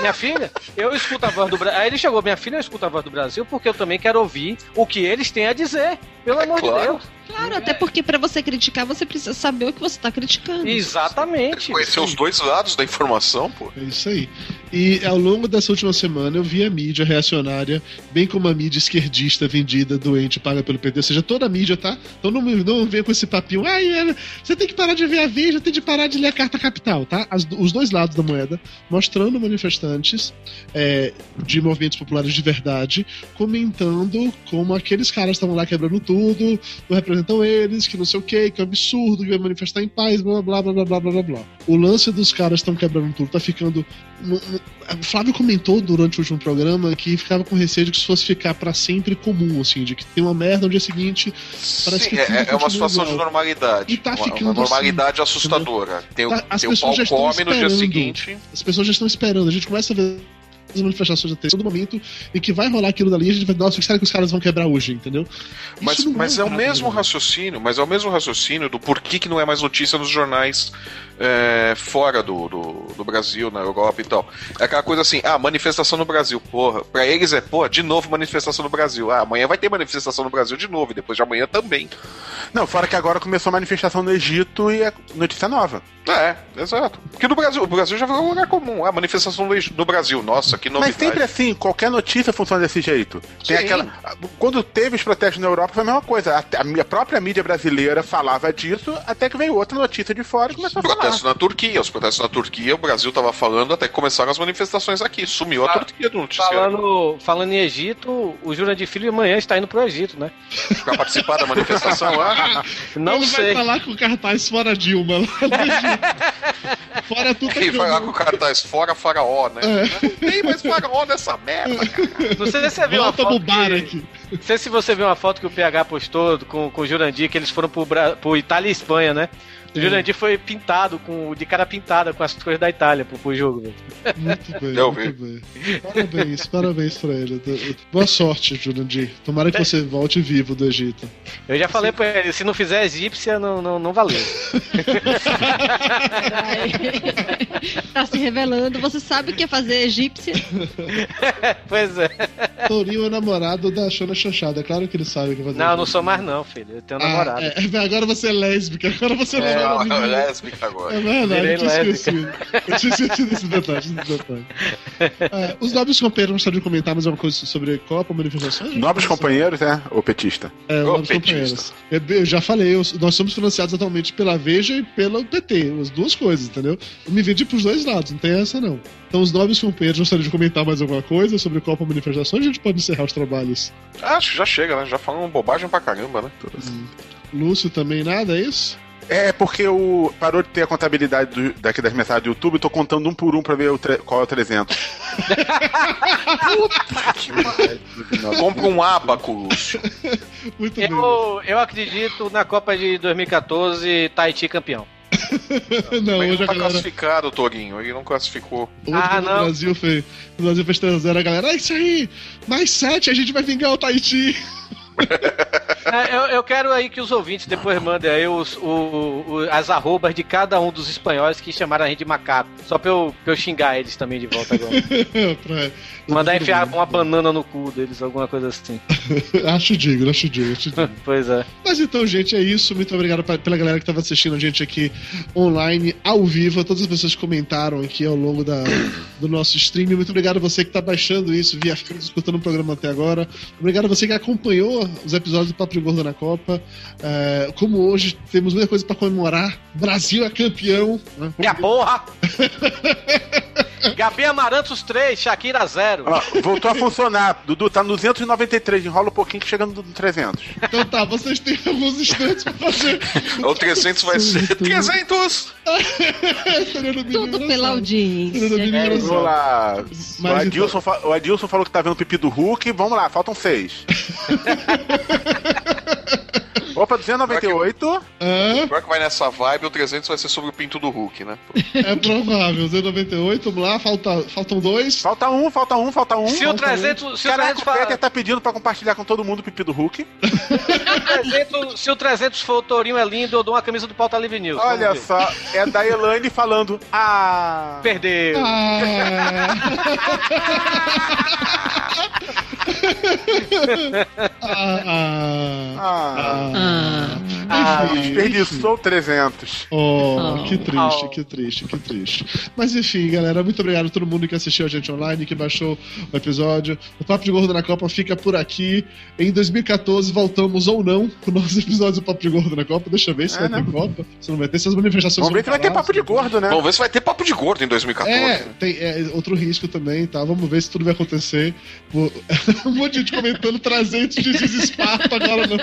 Speaker 6: Minha filha, eu escuto a voz do Brasil. Aí ele chegou, minha filha, eu escuto a voz do Brasil porque eu também quero ouvir o que eles têm a dizer. Pelo amor de
Speaker 5: claro.
Speaker 6: Deus.
Speaker 4: Claro, até porque pra você criticar, você precisa saber o que você tá criticando.
Speaker 6: Exatamente.
Speaker 5: Conhecer os dois lados da informação, pô.
Speaker 3: É isso aí. E ao longo dessa última semana eu vi a mídia reacionária, bem como a mídia esquerdista vendida, doente, paga pelo PT, ou seja, toda a mídia, tá? Então não, não vem com esse papinho, ai, é, você tem que parar de ver a Veja, tem que parar de ler a Carta Capital, tá? As- os dois lados da moeda, mostrando manifestantes é, de movimentos populares de verdade, comentando como aqueles caras estavam lá quebrando tudo, não representam eles, que não sei o que, que é um absurdo, que vai manifestar em paz, blá blá blá blá blá blá blá. O lance dos caras estão quebrando tudo, tá ficando. O Flávio comentou durante o último programa que ficava com receio de que isso fosse ficar para sempre comum, assim, de que tem uma merda no dia seguinte. Parece
Speaker 5: Sim,
Speaker 3: que
Speaker 5: é, é uma situação
Speaker 3: igual.
Speaker 5: de normalidade.
Speaker 3: E tá
Speaker 5: uma,
Speaker 3: ficando.
Speaker 5: Uma normalidade assim, assustadora. Entendeu? Tem,
Speaker 3: tá,
Speaker 5: tem o pau come no dia seguinte.
Speaker 3: As pessoas já estão esperando. A gente começa a ver manifestações até todo momento em que vai rolar aquilo dali, a gente vai, nossa, o que será que os caras vão quebrar hoje, entendeu?
Speaker 5: Mas,
Speaker 3: não
Speaker 5: mas é o
Speaker 3: um
Speaker 5: mesmo raciocínio, mas é o mesmo raciocínio do porquê que não é mais notícia nos jornais é, fora do, do, do Brasil, na Europa e tal. É aquela coisa assim, ah, manifestação no Brasil, porra. Pra eles é, pô, de novo manifestação no Brasil. Ah, amanhã vai ter manifestação no Brasil de novo, e depois de amanhã também.
Speaker 2: Não, fora que agora começou a manifestação no Egito e é notícia nova.
Speaker 5: É, exato. Porque no Brasil, o Brasil já virou um lugar comum. Ah, manifestação no, no Brasil, nossa, que
Speaker 2: Mas
Speaker 5: novidade.
Speaker 2: sempre assim, qualquer notícia funciona desse jeito. Tem
Speaker 5: Sim.
Speaker 2: aquela. Quando teve os protestos na Europa, foi a mesma coisa. A, a minha própria mídia brasileira falava disso, até que veio outra notícia de fora e começou a falar.
Speaker 5: Protestos na Turquia. Os protestos na Turquia, o Brasil tava falando até que começaram as manifestações aqui. Sumiu a
Speaker 6: Ah,
Speaker 5: Turquia do noticiário.
Speaker 6: Falando, falando em Egito, o Jurandir Filho amanhã está indo pro Egito, né?
Speaker 5: Pra participar da manifestação lá.
Speaker 6: Não
Speaker 3: Ele
Speaker 6: sei.
Speaker 3: vai estar lá com o cartaz fora Dilma. Lá no Egito. fora tudo
Speaker 5: Quem vai lá com o cartaz fora faraó, né?
Speaker 3: É.
Speaker 5: Não tem mais faraó nessa merda, cara.
Speaker 6: Não sei se você viu uma
Speaker 3: Volta
Speaker 6: foto
Speaker 3: Mubarak.
Speaker 6: que, Não sei se você viu uma foto que o PH postou com, com o Jurandir, que eles foram pro, Bra- pro Itália e Espanha, né? O Jurandir foi pintado, com, de cara pintada com as cores da Itália pro, pro jogo, velho.
Speaker 3: Muito bem, muito bem. Parabéns, parabéns pra ele. Boa sorte, Jurandir. Tomara que você volte vivo do Egito.
Speaker 6: Eu já falei pra ele, se não fizer egípcia, não, não, não valeu.
Speaker 4: tá se revelando. Você sabe o que é fazer egípcia?
Speaker 6: pois é.
Speaker 3: Tourinho é namorado da Shona Chanchada. É claro que ele sabe o que fazer.
Speaker 6: Não, eu não sou mais não, filho. Eu tenho um
Speaker 3: Ah,
Speaker 6: namorado.
Speaker 3: é, agora você é lésbica. Agora você é,
Speaker 6: É,
Speaker 5: Não,
Speaker 3: menina.
Speaker 5: é lésbica agora.
Speaker 3: É verdade,
Speaker 6: Virei
Speaker 3: eu tinha
Speaker 6: lésbica.
Speaker 3: esquecido. Eu tinha esquecido esse detalhe. Esse detalhe. É, os nobres companheiros gostariam de comentar mais alguma coisa sobre Copa, manifestações?
Speaker 2: Nobres companheiros, né? Ou petista?
Speaker 3: É,
Speaker 5: Ô,
Speaker 3: nobres
Speaker 5: petista.
Speaker 3: companheiros. Eu, eu já falei, eu- nós somos financiados atualmente pela Veja e pelo PT, as duas coisas, entendeu? Eu me vendi pros dois lados, não tem essa não. Então, os nobres companheiros gostariam de comentar mais alguma coisa sobre Copa Manifestações? A gente pode encerrar os trabalhos.
Speaker 5: Acho que já chega, né? Já falamos bobagem pra caramba, né?
Speaker 3: Lúcio também nada, é isso?
Speaker 2: É porque o parou de ter a contabilidade do- daqui das mensagens do YouTube, eu tô contando um por um pra ver o tre- qual é o 300.
Speaker 5: Compra um abaco, Lúcio.
Speaker 3: Muito bem.
Speaker 6: Eu, eu acredito na Copa de 2014, Tahiti campeão.
Speaker 3: Não,
Speaker 5: Ele
Speaker 3: hoje
Speaker 5: não
Speaker 3: a
Speaker 5: tá
Speaker 3: galera.
Speaker 5: classificado, Torinho. Ele não classificou.
Speaker 3: Hoje,
Speaker 6: Ah, não.
Speaker 3: o Brasil fez, o Brasil fez 3x0, a galera, é isso aí, mais 7, a gente vai vingar o Tahiti.
Speaker 6: É, eu, eu quero aí que os ouvintes depois mandem aí os, o- o- as arrobas de cada um dos espanhóis que chamaram a gente de macaco. Só pra eu, pra eu xingar eles também de volta agora. Mandar
Speaker 3: Tudo
Speaker 6: enfiar
Speaker 3: bem.
Speaker 6: uma banana no cu deles, alguma coisa assim.
Speaker 3: acho digno, acho digno, acho digno.
Speaker 6: Pois é.
Speaker 3: Mas então, gente, é isso. Muito obrigado pra- pela galera que estava assistindo a gente aqui online, ao vivo, todas as pessoas que comentaram aqui ao longo da, do nosso stream. Muito obrigado a você que está baixando isso via feed, escutando o programa até agora. Obrigado a você que acompanhou os episódios do Papo Gordo na Copa. É, como hoje temos muita coisa para comemorar, Brasil é campeão. né?
Speaker 6: Minha porra! Gabi Amarantos 3, Shakira 0.
Speaker 2: Ó, voltou a funcionar. Dudu, tá no 293, enrola um pouquinho que chega no 300.
Speaker 3: Então tá, vocês têm alguns instantes para fazer.
Speaker 5: O 300 vai ser 300!
Speaker 3: Seria no mínimo
Speaker 4: Tudo pela audiência.
Speaker 2: É, vamos lá. O, Adilson, fa- o Adilson falou que tá vendo o pipi do Hulk. Vamos lá, faltam seis. Opa, 298.
Speaker 3: Hã?
Speaker 5: Agora que vai nessa vibe, o 300 vai ser sobre o pinto do Hulk, né?
Speaker 3: É provável. 098, vamos lá, falta, faltam dois.
Speaker 2: Falta um, falta um, falta um.
Speaker 6: Se o
Speaker 2: falta um.
Speaker 6: 300, se o
Speaker 2: Caraca,
Speaker 6: 300,
Speaker 2: o Peter
Speaker 6: fala,
Speaker 2: tá pedindo pra compartilhar com todo mundo o pipi do Hulk.
Speaker 6: 300 se o 300 for o Tourinho é lindo, eu dou uma camisa do Pauta Livre News.
Speaker 2: Olha só, é da Elaine falando. Ah.
Speaker 6: Perdeu.
Speaker 3: Ah. ah, ah,
Speaker 2: Ah.
Speaker 3: ah.
Speaker 6: Ah,
Speaker 3: Enfim,
Speaker 2: Desperdiçou 300.
Speaker 3: Oh,
Speaker 4: Oh.
Speaker 3: que triste,
Speaker 6: Oh.
Speaker 3: que triste, que triste. Mas enfim, galera, muito obrigado a todo mundo que assistiu a gente online, que baixou o episódio. O Papo de Gordo na Copa fica por aqui. Em 2014 voltamos ou não com novos episódios do Papo de Gordo na Copa. Deixa eu ver se
Speaker 2: É,
Speaker 3: vai
Speaker 2: né?
Speaker 3: ter Copa. Se não vai ter, se as manifestações
Speaker 2: Vamos ver se vai ter papo de gordo, né?
Speaker 5: Vamos ver se vai ter papo de gordo em 2014.
Speaker 3: É, tem é, outro risco também, tá? Vamos ver se tudo vai acontecer. Um monte de gente comentando 300 de Esparta agora no,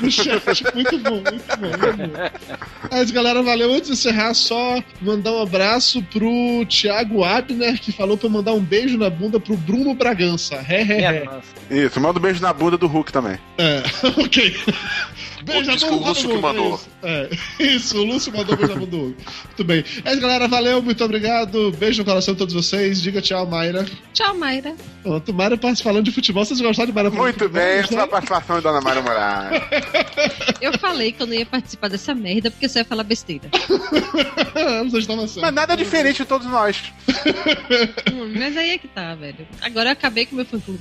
Speaker 3: no chat. Muito bom, muito bom. Muito bom. Mas, galera, valeu. Antes de encerrar, só mandar um abraço pro Thiago Abner, que falou pra eu mandar um beijo na bunda pro Bruno Bragança. Ré, ré, ré.
Speaker 2: Isso, manda um beijo na bunda do Hulk também.
Speaker 3: É, ok. Beijo na
Speaker 5: Diz que
Speaker 3: bunda
Speaker 5: o
Speaker 3: do
Speaker 5: Lúcio que mandou.
Speaker 3: Isso, é, isso, o Lúcio mandou na bunda do Hulk. Muito bem. É isso, galera. Valeu, muito obrigado. Beijo no coração de todos vocês. Diga tchau, Mayra.
Speaker 4: Tchau, Mayra.
Speaker 3: Pronto, Mayra falando de futebol. Vocês gostaram de Mayra
Speaker 2: Muito
Speaker 3: futebol?
Speaker 2: bem, essa é a
Speaker 3: Gostaram?
Speaker 2: participação da Dona Maria Moraes.
Speaker 4: Eu falei que eu não ia participar dessa merda porque você ia falar besteira.
Speaker 3: Vocês estavam certos.
Speaker 2: Mas nada diferente de todos nós.
Speaker 4: Hum, mas aí é que tá, velho. Agora eu acabei com o meu fã clube.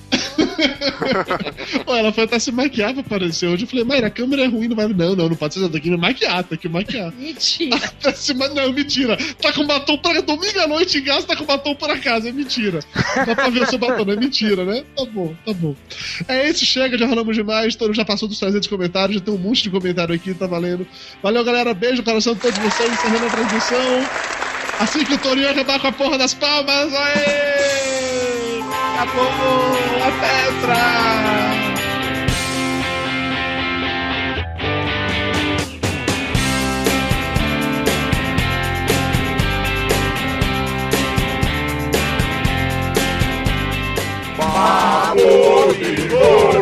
Speaker 3: Pô, ela foi até se maquiar pra aparecer hoje. Eu falei, Mayra, a câmera é ruim, não vai. Não, não, não pode ser. Tem que me maquiar, tem que maquiar.
Speaker 4: Mentira.
Speaker 3: Até se ma- Não, mentira. Tá com batom pra domingo à noite em casa, tá com batom pra casa. É mentira. Dá pra ver o seu batom, não é mentira, né? Tá bom, tá bom. É isso, chega, já rolamos demais. Todo já passou dos 300 comentários, já tem um monte de comentário aqui, tá valendo. Valeu, galera. Beijo coração de todos vocês, encerrando a transmissão. Assim que o Torinho acabar com a porra das palmas, aê! Acabou a Petra! Papo de